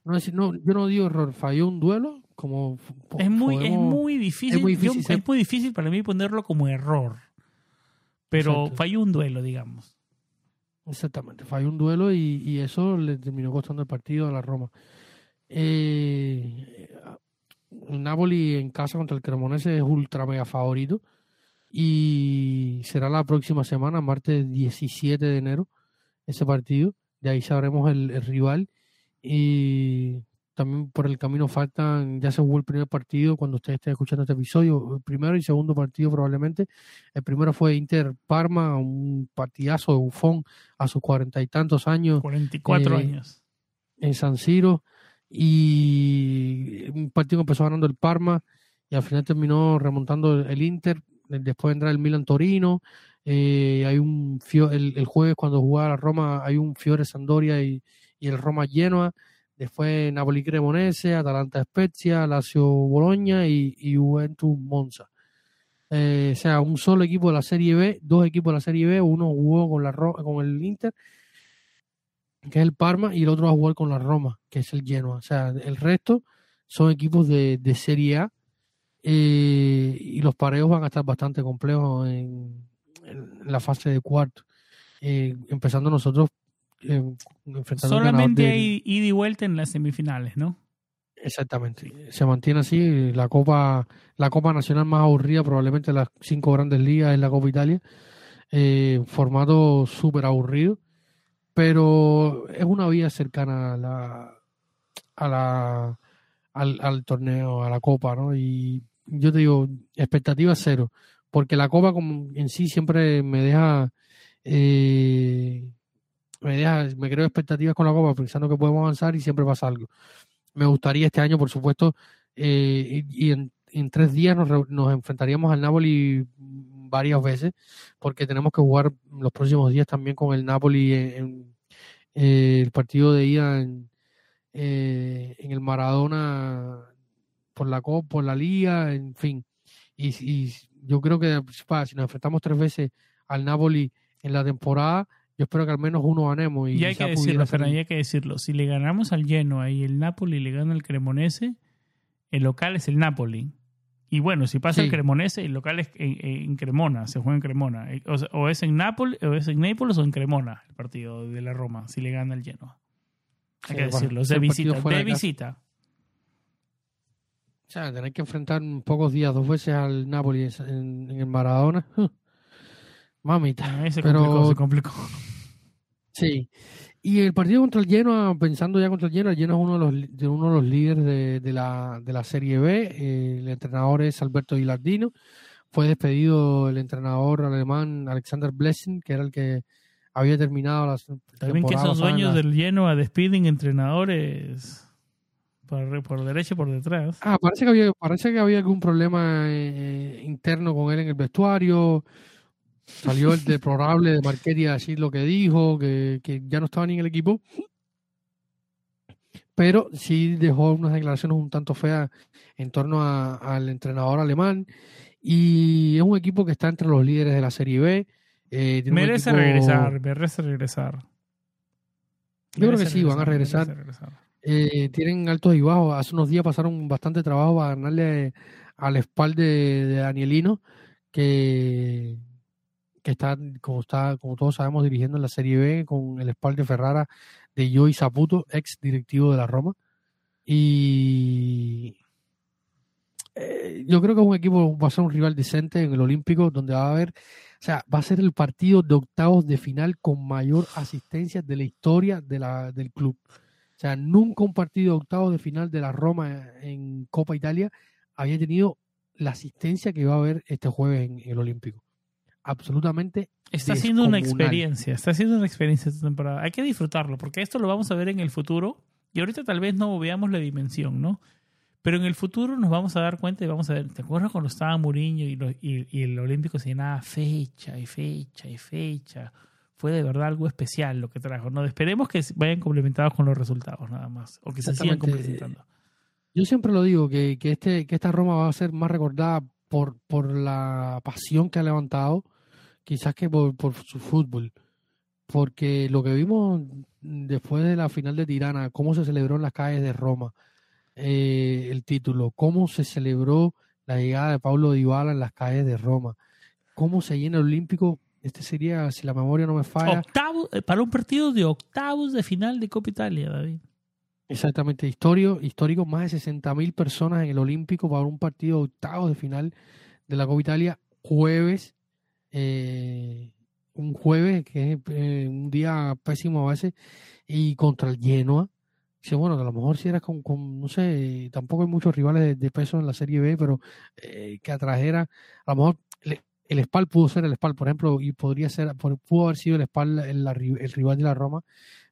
No, es no, yo no digo error, falló un duelo como es, muy, es muy difícil. muy yo- difícil es muy difícil para mí ponerlo como error. Pero Exacto. falló un duelo, digamos. Exactamente, falló un duelo y, y eso le terminó costando el partido a la Roma. Eh, el Napoli en casa contra el Cremonese es ultra mega favorito y será la próxima semana, martes 17 de enero, ese partido. De ahí sabremos el, el rival y también por el camino faltan, ya se jugó el primer partido cuando usted esté escuchando este episodio, el primero y segundo partido probablemente. El primero fue Inter Parma, un partidazo de bufón a sus cuarenta y tantos años 44 Eh, años. en San Siro y un partido que empezó ganando el Parma y al final terminó remontando el Inter. Después vendrá el Milan Torino. eh, hay un el, el jueves cuando jugaba la Roma hay un Fiore Sandoria y, el Roma Genoa. Después Napoli Cremonese, Atalanta Spezia, Lazio Bologna y, Juventus Monza. Eh, o sea, un solo equipo de la Serie B, dos equipos de la Serie B, uno jugó con, la, con el Inter que es el Parma, y el otro va a jugar con la Roma, que es el Genoa. O sea, el resto son equipos de, de Serie A eh, y los pareos van a estar bastante complejos en, en la fase de cuarto. Eh, empezando nosotros eh, enfrentando Solamente del- hay ida y vuelta en las semifinales, ¿no? Exactamente. Se mantiene así. La Copa, la Copa Nacional más aburrida, probablemente las cinco grandes ligas, es la Copa Italia. Eh, formato súper aburrido. Pero es una vía cercana a la, a la al, al torneo, a la Copa, ¿no? Y yo te digo, expectativa cero. Porque la Copa como en sí siempre me deja eh, me deja, me creo expectativas con la Copa pensando que podemos avanzar y siempre pasa algo me gustaría este año, por supuesto, eh, y, y en, en tres días nos, nos enfrentaríamos al Napoli varias veces, porque tenemos que jugar los próximos días también con el Napoli en, en, eh, el partido de ida en, eh, en el Maradona por la Copa, por la Liga, en fin. Y, y yo creo que pa, si nos enfrentamos tres veces al Napoli en la temporada, yo espero que al menos uno ganemos. Y, Y hay que decirlo, Fernan, y hay que decirlo. Si le ganamos al Genoa y el Napoli le gana al Cremonese, el local es el Napoli. Y bueno, si pasa Sí. el Cremonese, el local es en, en Cremona, se juega en Cremona. Eh, O, sea, o es en Nápoles, o es en Nápoles o en Cremona, el partido de la Roma, si le gana el Genoa. Hay Sí, que decirlo, de visita. De visita. O sea, tener que enfrentar en pocos días dos veces al Napoli en, en el Maradona. (laughs) Mamita. Se Pero- se complicó. Sí. Y el partido contra el Genoa, pensando ya contra el Genoa, el Genoa es uno de los, de uno de los líderes de, de la, de la Serie B. Eh, el entrenador es Alberto Gilardino. Fue despedido el entrenador alemán Alexander Blessing, que era el que había terminado las También que esos dueños del Genoa despiden entrenadores por, por derecha y por detrás. Ah, parece que había, parece que había algún problema eh, interno con él en el vestuario. Salió el deplorable de Marchetti a decir lo que dijo, que, que ya no estaba ni en el equipo. Pero sí dejó unas declaraciones un tanto feas en torno a- al entrenador alemán. Y es un equipo que está entre los líderes de la Serie B. Eh, Merece equipo- regresar, merece regresar. Yo creo que sí, van a regresar. Eh, tienen altos y bajos. Hace unos días pasaron bastante trabajo para ganarle al espalda de, de Danielino, que, que está, como está, como todos sabemos, dirigiendo en la Serie B con el espalda Ferrara de Joey Saputo, ex directivo de la Roma. Y, yo creo que es un equipo, va a ser un rival decente en el Olímpico, donde va a haber, o sea, va a ser el partido de octavos de final con mayor asistencia de la historia de la, del club. O sea, nunca un partido de octavos de final de la Roma en Copa Italia había tenido la asistencia que va a haber este jueves en el Olímpico. Absolutamente. Está siendo una experiencia, está siendo una experiencia esta temporada. Hay que disfrutarlo, porque esto lo vamos a ver en el futuro. Y ahorita tal vez no veamos la dimensión, ¿no? Pero en el futuro nos vamos a dar cuenta y vamos a ver. ¿Te acuerdas cuando estaba Mourinho y, lo- y- y el Olímpico se llenaba fecha y fecha y fecha? Fue de verdad algo especial lo que trajo. ¿no? Esperemos que vayan complementados con los resultados, nada más. O que se sigan complementando. Yo siempre lo digo, que, que, este, que esta Roma va a ser más recordada por, por la pasión que ha levantado, quizás que por, por su fútbol. Porque lo que vimos después de la final de Tirana, cómo se celebró en las calles de Roma eh, el título, cómo se celebró la llegada de Pablo Dybala en las calles de Roma, cómo se llena el Olímpico, este sería, si la memoria no me falla, eh, para un partido de octavos de final de Copa Italia, David. Exactamente, histórico, histórico, más de 60.000 personas en el Olímpico para un partido de octavos de final de la Copa Italia, jueves, eh, un jueves que es eh, un día pésimo a veces, y contra el Genoa. Dice, bueno, a lo mejor si eras con, con, no sé, tampoco hay muchos rivales de, de peso en la Serie B, pero eh, que atrajera, a lo mejor el, el Spal pudo ser el Spal, por ejemplo, y podría ser, pudo haber sido el Spal el rival de la Roma,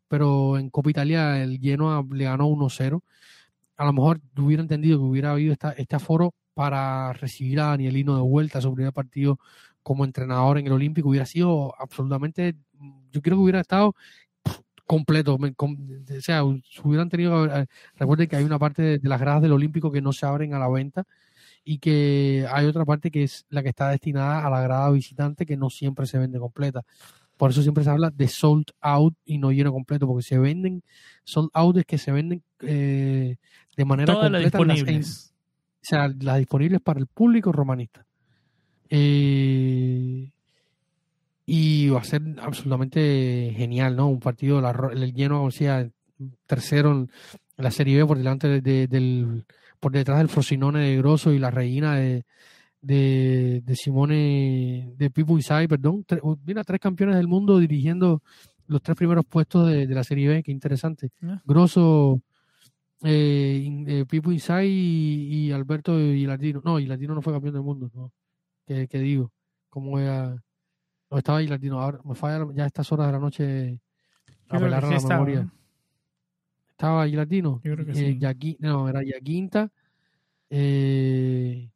pero en Copa Italia el Genoa le ganó 1-0. A lo mejor hubiera entendido que hubiera habido esta, este aforo para recibir a Danielino de vuelta a su primer partido como entrenador en el Olímpico. Hubiera sido absolutamente, yo creo que hubiera estado completo. o sea, hubieran tenido, recuerden que hay una parte de las gradas del Olímpico que no se abren a la venta y que hay otra parte que es la que está destinada a la grada visitante que no siempre se vende completa. Por eso siempre se habla de sold out y no lleno completo, porque se venden sold out es que se venden eh, de manera Todas las completa. las- disponibles. o sea, las disponibles para el público romanista. Eh, y va a ser absolutamente genial, ¿no? Un partido, la, el lleno, o sea, tercero en la Serie B por delante de- de- del, por detrás del Frosinone de Grosso y la Reina de, de, de Simone, de Pipo Inzaghi, perdón. Tre- mira, tres campeones del mundo dirigiendo los tres primeros puestos de, de la Serie B, qué interesante. Ah. Grosso, eh, eh, Pipo Inzaghi y, y Alberto Gilardino. No, Gilardino no fue campeón del mundo, ¿no? ¿Qué, qué digo? ¿Cómo era? No, estaba Gilardino. Ahora me falla ya a estas horas de la noche a sí la estaba, memoria. ¿Estaba Gilardino? Yo creo que Eh, sí. Yaqui- no, era Yaquinta, eh,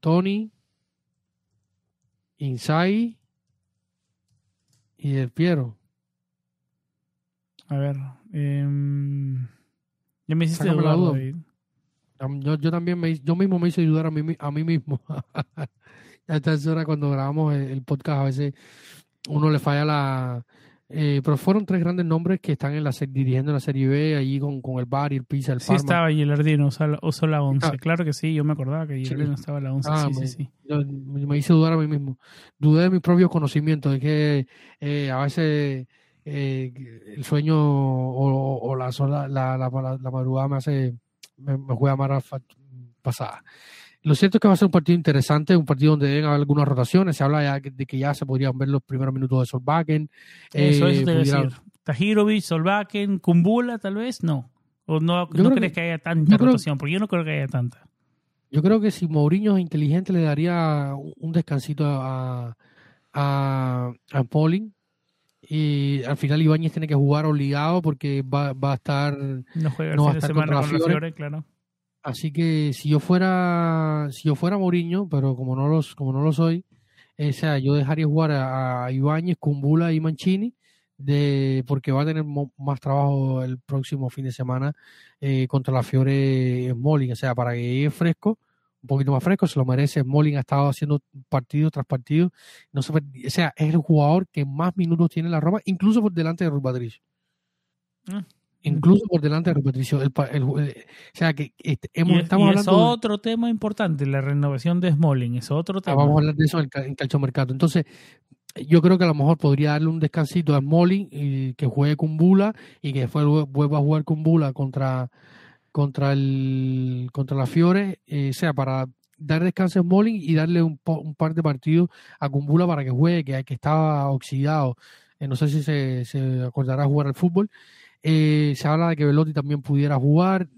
Tony, Inzaghi y Del Piero. A ver. em, ya me hiciste dudar, duda. David. Yo, yo también me, hice- yo mismo me hice ayudar a mí, a mí mismo. a esta hora cuando grabamos el, el podcast a veces uno le falla la... eh, pero fueron tres grandes nombres que están en la dirigiendo la Serie B allí con, con el Bar y el Pisa, el Sí Parma. estaba Gilardino, usó la, usó la 11. Ah. Claro que sí, yo me acordaba que Sí. Gilardino estaba en la 11. Ah, sí, me- sí, sí. Yo me hice dudar a mí mismo. Dudé de mis propios conocimientos, de que eh, a veces eh, el sueño o, o la, sola- la, la, la- la madrugada me hace, me, me juega fa- pasada. Lo cierto es que va a ser un partido interesante, un partido donde deben haber algunas rotaciones. Se habla ya de que ya se podrían ver los primeros minutos de Solbakken. Eso, Eh, eso te pudiera- decir. Tahirovic, Solbakken, Kumbula, tal vez, no. ¿O no, no crees que- que, haya tanta creo- rotación? Porque yo no creo que haya tanta. Yo creo que si Mourinho es inteligente le daría un descansito a, a, a Pauling. Y al final Ibáñez tiene que jugar obligado porque va, va a estar... No juega el No fin de semana con. Fiore, claro. Así que si yo fuera si yo fuera Mourinho, pero como no los como no lo soy, eh, o sea, yo dejaría jugar a, Ibáñez, Kumbula y Mancini de porque va a tener más trabajo el próximo fin de semana eh, contra la Fiore Smalling, o sea, para que llegue fresco, un poquito más fresco, se lo merece. Smalling ha estado haciendo partido tras partido, no se, o sea, es el jugador que más minutos tiene en la Roma, incluso por delante de Rui Patricio. Ah. Incluso por delante de Rui Patricio. El el- el- o sea, que este, hemos, Y, estamos y es hablando de- otro tema importante, la renovación de Smalling, es otro Ah, tema. vamos a hablar de eso en, en calchomercato. Entonces, yo creo que a lo mejor podría darle un descansito a Smalling y que juegue con Bula y que después vu- vuelva a jugar con Bula contra contra el contra la Fiore, eh, sea para dar descanso a Smalling y darle un, un, par de partidos a Kumbula para que juegue, que, que estaba oxidado. no sé si se, se, acordará jugar al fútbol. Se habla de que Velotti también pudiera jugar.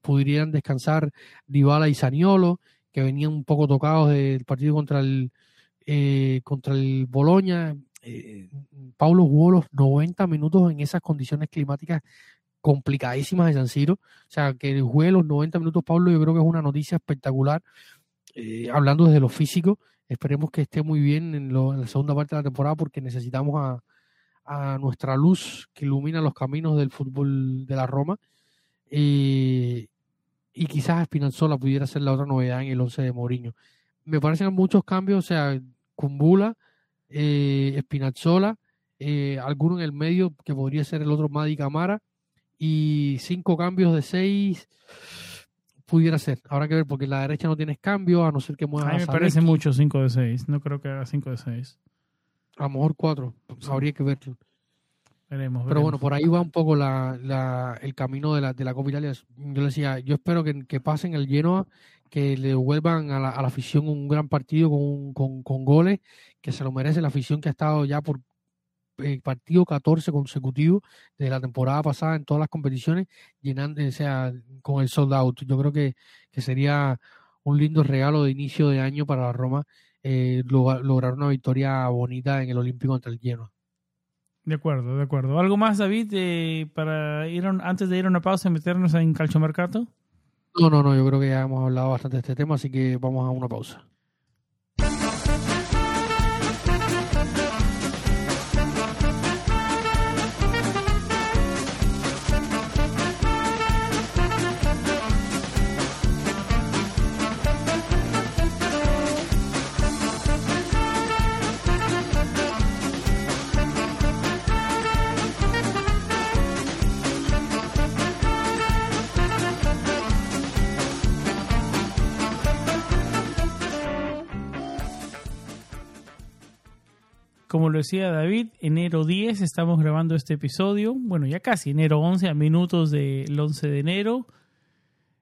pudieran descansar Dybala y Saniolo, que venían un poco tocados del partido contra el, contra el Boloña. Paulo jugó los 90 minutos en esas condiciones climáticas complicadísimas de San Siro. O sea, que juegue los 90 minutos Pablo, yo creo que es una noticia espectacular. Eh, hablando desde lo físico, esperemos que esté muy bien en, la segunda parte de la temporada porque necesitamos a, nuestra luz que ilumina los caminos del fútbol de la Roma. Eh, y quizás Espinanzola pudiera ser la otra novedad en el 11 de Mourinho. Me parecen muchos cambios, o sea, Cumbula, eh, eh, alguno en el medio que podría ser el otro Madi Camara y cinco cambios de seis pudiera ser. Habrá que ver porque la derecha no tienes cambio, a no ser que mueva. A mí me parece mucho cinco de seis. No creo que haga cinco de seis. A lo mejor cuatro. Habría que verlo. Veremos, Pero bueno, por ahí va un poco la, el camino de la, de la Copa Italia. Yo le decía, yo espero que, que pasen el Genoa, que le devuelvan a la, a la afición un gran partido con, con, con goles, que se lo merece la afición que ha estado ya por eh, partido 14 consecutivo de la temporada pasada en todas las competiciones, llenando, o sea, con el sold out. Yo creo que, que sería un lindo regalo de inicio de año para la Roma eh, lograr una victoria bonita en el Olímpico contra el Genoa. De acuerdo, de acuerdo. ¿Algo más, David, eh, para ir antes de ir a una pausa y meternos en calchomercato? No, no, no, yo creo que ya hemos hablado bastante de este tema, así que vamos a una pausa. Como lo decía David, enero 10 estamos grabando este episodio. Bueno, ya casi enero 11, a minutos del 11 de enero.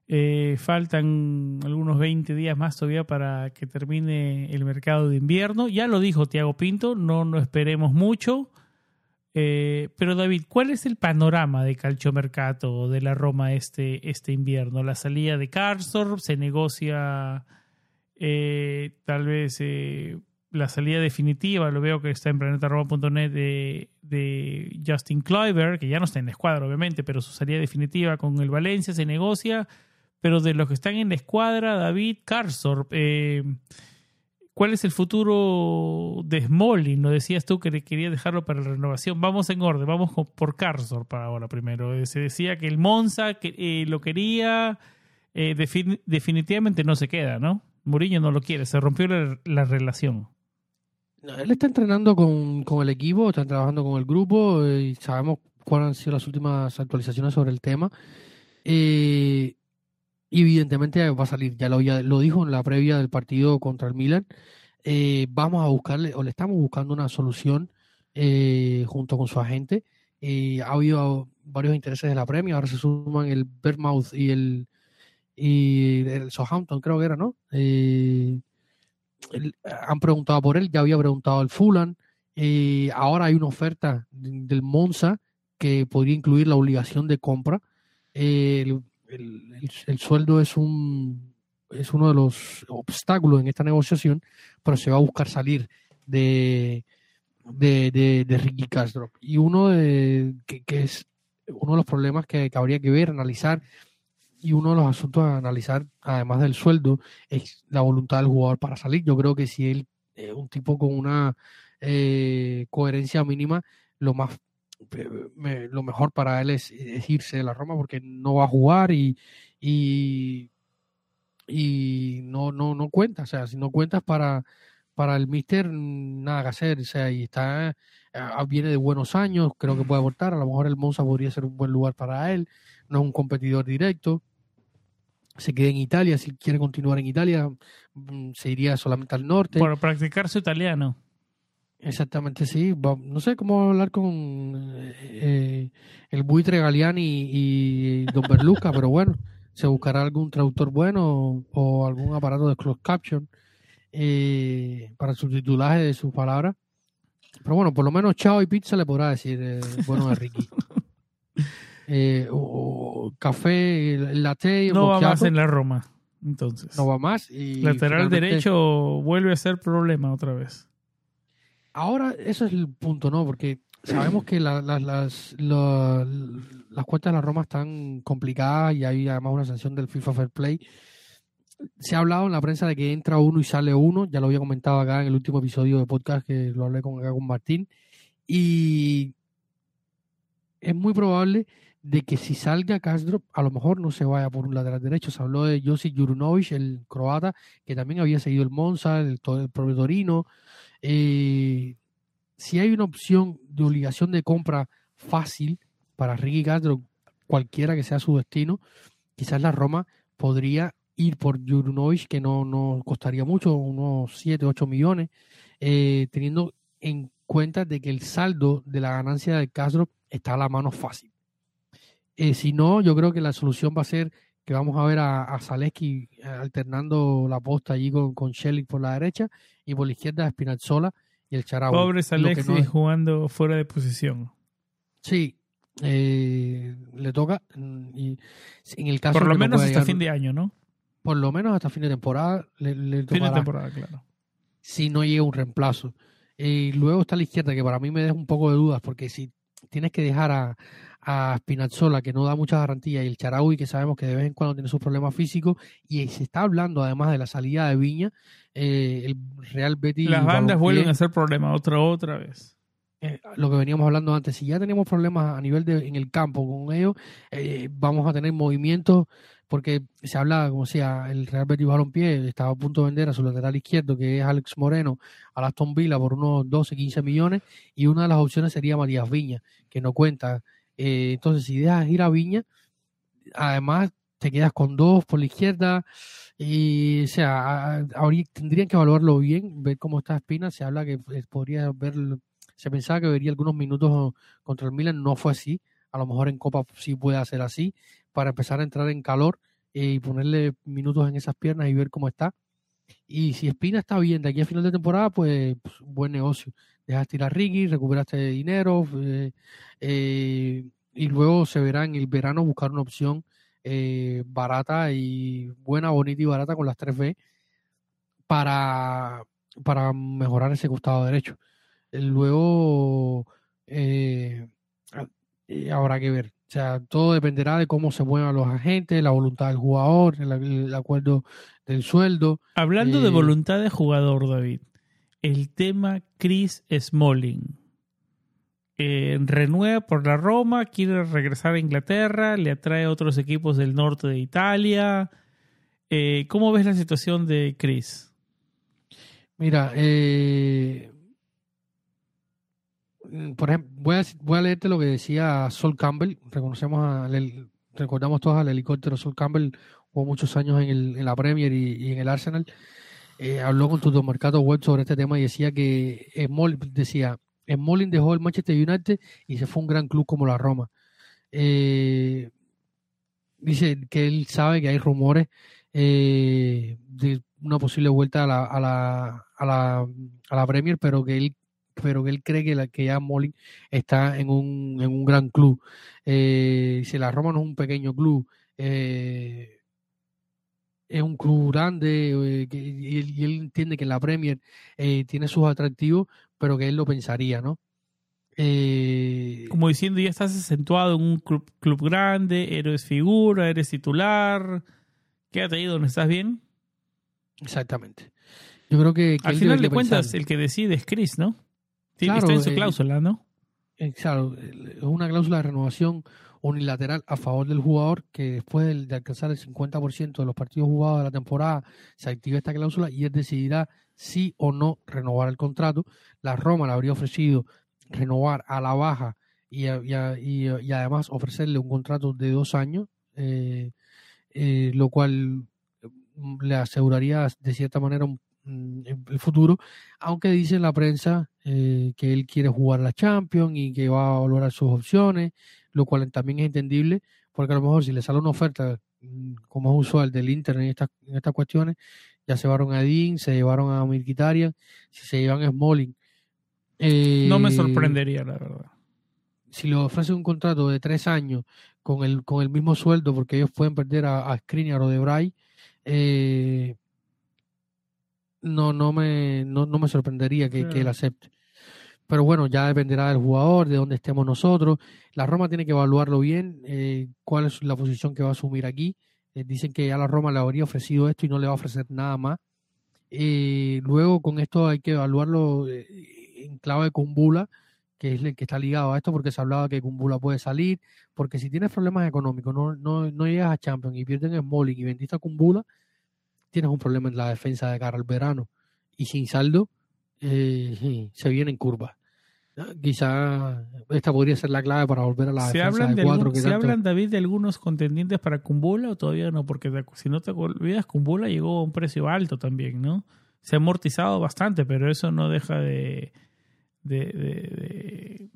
Eh, faltan algunos 20 días más todavía para que termine el mercado de invierno. Ya lo dijo Tiago Pinto, no nos esperemos mucho. Eh, pero David, ¿cuál es el panorama de calchomercato de la Roma este, este invierno? La salida de Karsdorp, se negocia eh, tal vez la salida definitiva, lo veo que está en planetaroma.net de, de Justin Kluivert, que ya no está en la escuadra, obviamente, pero su salida definitiva con el Valencia se negocia. Pero de los que están en la escuadra, David Karsdorp, eh, ¿cuál es el futuro de Smalling? No decías tú que querías dejarlo para la renovación. Vamos en orden, vamos por Karsdorp para ahora primero. Eh, se decía que el Monza que, eh, lo quería, definitivamente no se queda, ¿no? Mourinho no lo quiere, se rompió la relación. Él está entrenando con, el equipo, está trabajando con el grupo eh, y sabemos cuáles han sido las últimas actualizaciones sobre el tema. Eh, evidentemente va a salir, ya lo, lo dijo en la previa del partido contra el Milan. Eh, vamos a buscarle, o le estamos buscando una solución junto con su agente. ha habido varios intereses de la premia, ahora se suman el Bournemouth y el, y el Southampton, creo que era, ¿no? Han preguntado por él, ya había preguntado el Fulan, y ahora hay una oferta del Monza que podría incluir la obligación de compra. el, sueldo es un es uno de los obstáculos en esta negociación, pero se va a buscar salir de, de, de, Ricky Castro. Y uno de, que, es uno de los problemas que habría que ver, analizar, y uno de los asuntos a analizar, además del sueldo, es la voluntad del jugador para salir. Yo creo que si él es un tipo con una eh, coherencia mínima, lo más lo mejor para él es, irse de la Roma porque no va a jugar y, y, no, no, no cuenta. O sea, si no cuentas para, para el Mister, nada que hacer. O sea, y está, ah, viene de buenos años, creo que puede aportar. A lo mejor el Monza podría ser un buen lugar para él. No es un competidor directo se quede en Italia, si quiere continuar en Italia, mm, se iría solamente al norte. Para practicar su italiano. Exactamente, sí. No sé cómo hablar con eh, el buitre Galeani y, Don Berlusca, (laughs) pero bueno, se buscará algún traductor bueno o, algún aparato de closed caption eh, para el subtitulaje de sus palabras. Pero bueno, por lo menos chao y pizza le podrá decir eh, bueno de Ricky. (laughs) Eh, o, café, latte. No va más en la Roma, entonces. No va más. Y Lateral derecho vuelve a ser problema otra vez. Ahora, eso es el punto, ¿no? Porque sabemos que las, las cuentas de la Roma están complicadas y hay además una sanción del FIFA Fair Play. Se ha hablado en la prensa de que entra uno y sale uno, ya lo había comentado acá en el último episodio de podcast que lo hablé con, acá con Martín, y es muy probable de que si salga Castro, a lo mejor no se vaya por un lateral derecho. Se habló de Josip Jurunovic, el croata, que también había seguido el Monza, el, el propio Torino. Eh, si hay una opción de obligación de compra fácil para Ricky Castro, cualquiera que sea su destino, quizás la Roma podría ir por Jurunovic, que no, no costaría mucho, unos 7, 8 millones, eh, teniendo en cuenta de que el saldo de la ganancia de Castro está a la mano fácil. Eh, si no, yo creo que la solución va a ser que vamos a ver a, a Zaleski alternando la posta allí con, con por la derecha y por la izquierda a Spinazzola y el Charaui. Pobre Zaleski jugando fuera de posición. Sí, eh, le toca. Mm, y en el caso por lo menos hasta fin de año, ¿no? Por lo menos hasta fin de temporada. Le, fin de temporada, claro. Si no llega un reemplazo. Y luego está la izquierda, que para mí me deja un poco de dudas, porque si tienes que dejar a, a Spinazzola, que no da muchas garantías, y el Charaui, que sabemos que de vez en cuando tiene sus problemas físicos, y se está hablando además de la salida de Viña, eh, el Real Betis... Las bandas vuelven a ser problemas otra otra vez. Eh, lo que veníamos hablando antes, si ya teníamos problemas a nivel de en el campo con ellos, eh, vamos a tener movimientos, porque se habla, como sea, el Real Betis Balompié estaba a punto de vender a su lateral izquierdo, que es Alex Moreno, a Aston Villa por unos 12, 15 millones, y una de las opciones sería Matías Viña, que no cuenta eh, entonces, si dejas ir a Viña, además te quedas con dos por la izquierda. Y, o sea, tendrían que evaluarlo bien, ver cómo está Espina. Se habla que eh, podría ver, se pensaba que vería algunos minutos contra el Milan, no fue así. A lo mejor en Copa sí puede hacer así, para empezar a entrar en calor eh, y ponerle minutos en esas piernas y ver cómo está. Y si Espina está bien de aquí a final de temporada, pues, pues buen negocio dejaste ir a Ricky, recuperaste dinero eh, eh, y luego se verá en el verano buscar una opción eh, barata y buena, bonita y barata con las 3B para, para mejorar ese costado derecho. Luego habrá que ver. O sea, todo dependerá de cómo se muevan los agentes, la voluntad del jugador, el, acuerdo del sueldo. Hablando de voluntad de jugador, David, el tema Chris Smalling. Eh, renueva por la Roma, quiere regresar a Inglaterra, le atrae a otros equipos del norte de Italia. Eh, ¿Cómo ves la situación de Chris? Mira, eh, por ejemplo, voy a, leerte lo que decía Sol Campbell. Reconocemos a, recordamos todos al helicóptero Sol Campbell, hubo muchos años en, el, en la Premier y, en el Arsenal eh, habló con tu mercado web sobre este tema y decía que Smolin, decía, Smolin dejó el Manchester United y se fue a un gran club como la Roma. Eh, dice que él sabe que hay rumores eh, de una posible vuelta a la, a la, a la, a la Premier, pero que él pero que él cree que, la, que ya Molin está en un, en un gran club. Eh, dice, la Roma no es un pequeño club. Eh, es un club grande eh, y, él, entiende que la Premier eh, tiene sus atractivos, pero que él lo pensaría, ¿no? Eh, Como diciendo, ya estás acentuado en un club, club grande, eres figura, eres titular, quédate ahí donde estás bien. Exactamente. Yo creo que... Al final de cuentas, el que decide es Chris, ¿no? Claro, está en su cláusula, ¿no? Claro, es una cláusula de renovación unilateral a favor del jugador que después de, alcanzar el 50% de los partidos jugados de la temporada se activa esta cláusula y él decidirá si o no renovar el contrato. La Roma le habría ofrecido renovar a la baja y, y, además ofrecerle un contrato de dos años, eh, eh, lo cual le aseguraría de cierta manera mm, el futuro, aunque dice en la prensa eh, que él quiere jugar la Champions y que va a valorar sus opciones lo cual también es entendible, porque a lo mejor si le sale una oferta mm, como es usual del Inter en estas, en estas cuestiones, ya se llevaron a Dean, se llevaron a Mirkitarian, si se llevan a Smalling. no me eh, sorprendería, la verdad. Si le ofrecen un contrato de tres años con el, con el mismo sueldo, porque ellos pueden perder a, a Skriniar o de Bray, eh, no, no, me, no, no me sorprendería que, que él Claro. acepte. Pero bueno, ya dependerá del jugador, de dónde estemos nosotros. La Roma tiene que evaluarlo bien, eh, cuál es la posición que va a asumir aquí. Eh, dicen que ya la Roma le habría ofrecido esto y no le va a ofrecer nada más. Eh, luego con esto hay que evaluarlo eh, en clave de Kumbula, que es el que está ligado a esto, porque se hablaba que Kumbula puede salir, porque si tienes problemas económicos, no, no, no llegas a Champions y pierden en Smalling y vendiste a Kumbula, tienes un problema en la defensa de cara al verano. Y sin saldo, eh, se viene en curva. Ah, Quizá esta podría ser la clave para volver a la ¿Se defensa hablan, de de cuatro algún- ¿Se tanto- hablan, David, de algunos contendientes para Kumbula o todavía no? Porque si no te olvidas, Kumbula llegó a un precio alto también, ¿no? Se ha amortizado bastante, pero eso no deja de, de,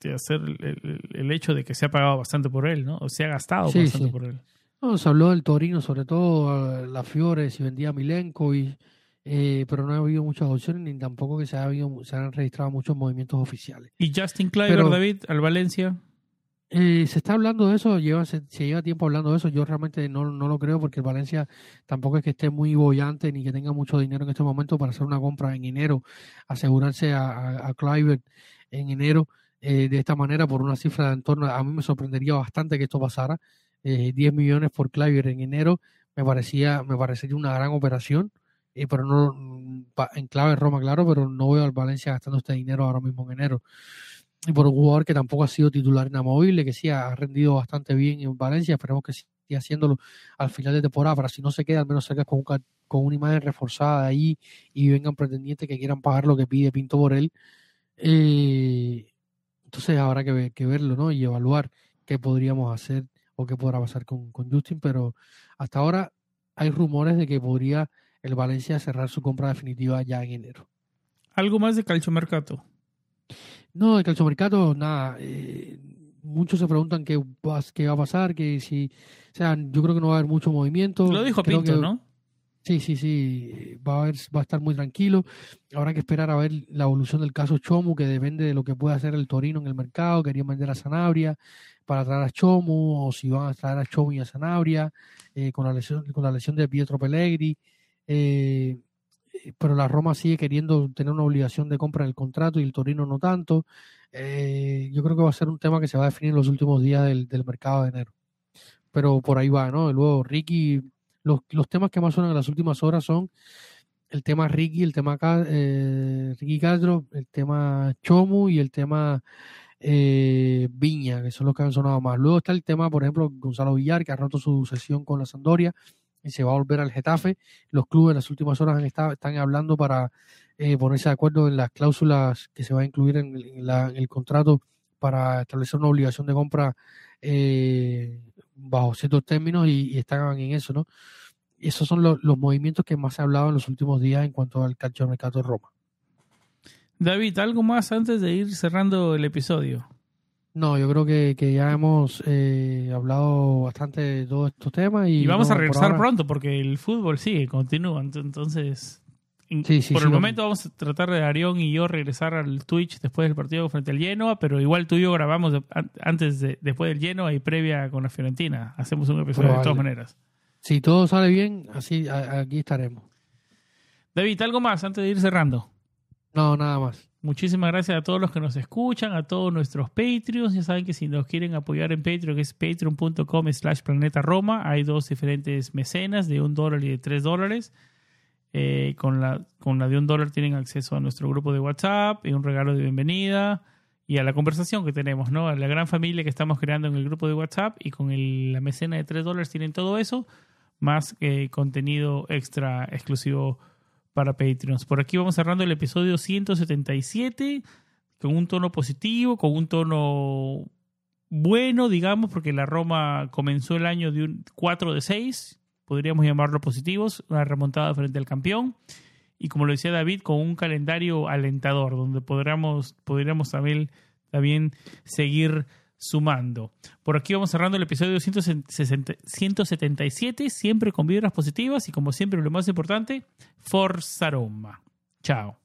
de, hacer el, el- el hecho de que se ha pagado bastante por él, ¿no? O se ha gastado Sí, bastante sí. por él. No, se habló del Torino, sobre todo, la Fiore, si vendía Milenko, y, eh, pero no ha habido muchas opciones, ni tampoco que se, ha habido, se han registrado muchos movimientos oficiales. ¿Y Justin Kleiber, Pero- David, al Valencia? Eh, se está hablando de eso, lleva, se, se lleva tiempo hablando de eso, yo realmente no, no lo creo porque el Valencia tampoco es que esté muy bollante ni que tenga mucho dinero en este momento para hacer una compra en enero, asegurarse a, a, a Kluivert en enero eh, de esta manera por una cifra de entorno, a mí me sorprendería bastante que esto pasara, eh, 10 millones por Kluivert en enero me parecía me parecería una gran operación, eh, pero no mm, en clave Roma, claro, pero no veo al Valencia gastando este dinero ahora mismo en enero y por un jugador que tampoco ha sido titular inamovible, que sí ha rendido bastante bien en Valencia, esperemos que siga haciéndolo al final de temporada, para si no se queda, al menos salga con, un con una imagen reforzada ahí y vengan pretendientes que quieran pagar lo que pide Pinto por él. Eh, entonces habrá que, ver- que verlo ¿no? y evaluar qué podríamos hacer o qué podrá pasar con, con Justin, pero hasta ahora hay rumores de que podría el Valencia cerrar su compra definitiva ya en enero. ¿Algo más de Calchomercato? No, el calciomercato, nada. eh, muchos se preguntan qué va, qué va a pasar, que si. O sea, yo creo que no va a haber mucho movimiento. Lo dijo Creo Pinto, que- ¿no? Sí, sí, sí. Va a, haber, va a estar muy tranquilo. Habrá que esperar a ver la evolución del caso Chomu, que depende de lo que pueda hacer el Torino en el mercado. Querían vender a Sanabria para traer a Chomu, o si van a traer a Chomu y a Sanabria, eh, con, la lesión, con la lesión de Pietro Pellegri. Eh, pero la Roma sigue queriendo tener una obligación de compra en el contrato y el Torino no tanto. Eh, yo creo que va a ser un tema que se va a definir en los últimos días del, mercado de enero. Pero por ahí va, ¿no? Luego Ricky, los, los temas que más suenan en las últimas horas son el tema Ricky, el tema eh, Ricky Castro, el tema Chomu y el tema eh, Viña, que son los que han sonado más. Luego está el tema, por ejemplo, Gonzalo Villar, que ha roto su sesión con la Sandoria y se va a volver al Getafe. Los clubes en las últimas horas han estado, están hablando para eh, ponerse de acuerdo en las cláusulas que se va a incluir en la- el contrato para establecer una obligación de compra eh, bajo ciertos términos y, y están en eso, ¿no? Esos son los, los movimientos que más se ha hablado en los últimos días en cuanto al calcio mercado de Roma. David, ¿algo más antes de ir cerrando el episodio? No, yo creo que, que ya hemos eh, hablado bastante de todos estos temas y, Y vamos no, a por regresar ahora- pronto porque el fútbol sigue, continúa. Ent- Entonces, en- Sí, sí, por sí, el momento vamos a tratar de Arión y yo regresar al Twitch después del partido frente al Genoa, pero igual tú y yo grabamos de- antes de, después del Genoa y previa con la Fiorentina. Hacemos un episodio de todas maneras. Si todo sale bien, así a- aquí estaremos. David, ¿algo más antes de ir cerrando? No, nada más. Muchísimas gracias a todos los que nos escuchan, a todos nuestros Patreons. Ya saben que si nos quieren apoyar en Patreon, que es patreon.com slash planeta Roma, hay dos diferentes mecenas de un dólar y de tres dólares. Eh, con, la, con la de un dólar tienen acceso a nuestro grupo de WhatsApp y un regalo de bienvenida y a la conversación que tenemos, ¿no? A la gran familia que estamos creando en el grupo de WhatsApp y con la mecena de tres dólares tienen todo eso, más eh, contenido extra exclusivo para Patreons. Por aquí vamos cerrando el episodio 177 con un tono positivo, con un tono bueno, digamos, porque la Roma comenzó el año de un 4 de 6, podríamos llamarlo positivos, una remontada frente al campeón. Y como lo decía David, con un calendario alentador, donde podríamos, podríamos también, también seguir sumando. Por aquí vamos cerrando el episodio 177, siempre con vibras positivas y como siempre lo más importante, Forza Roma. Chao.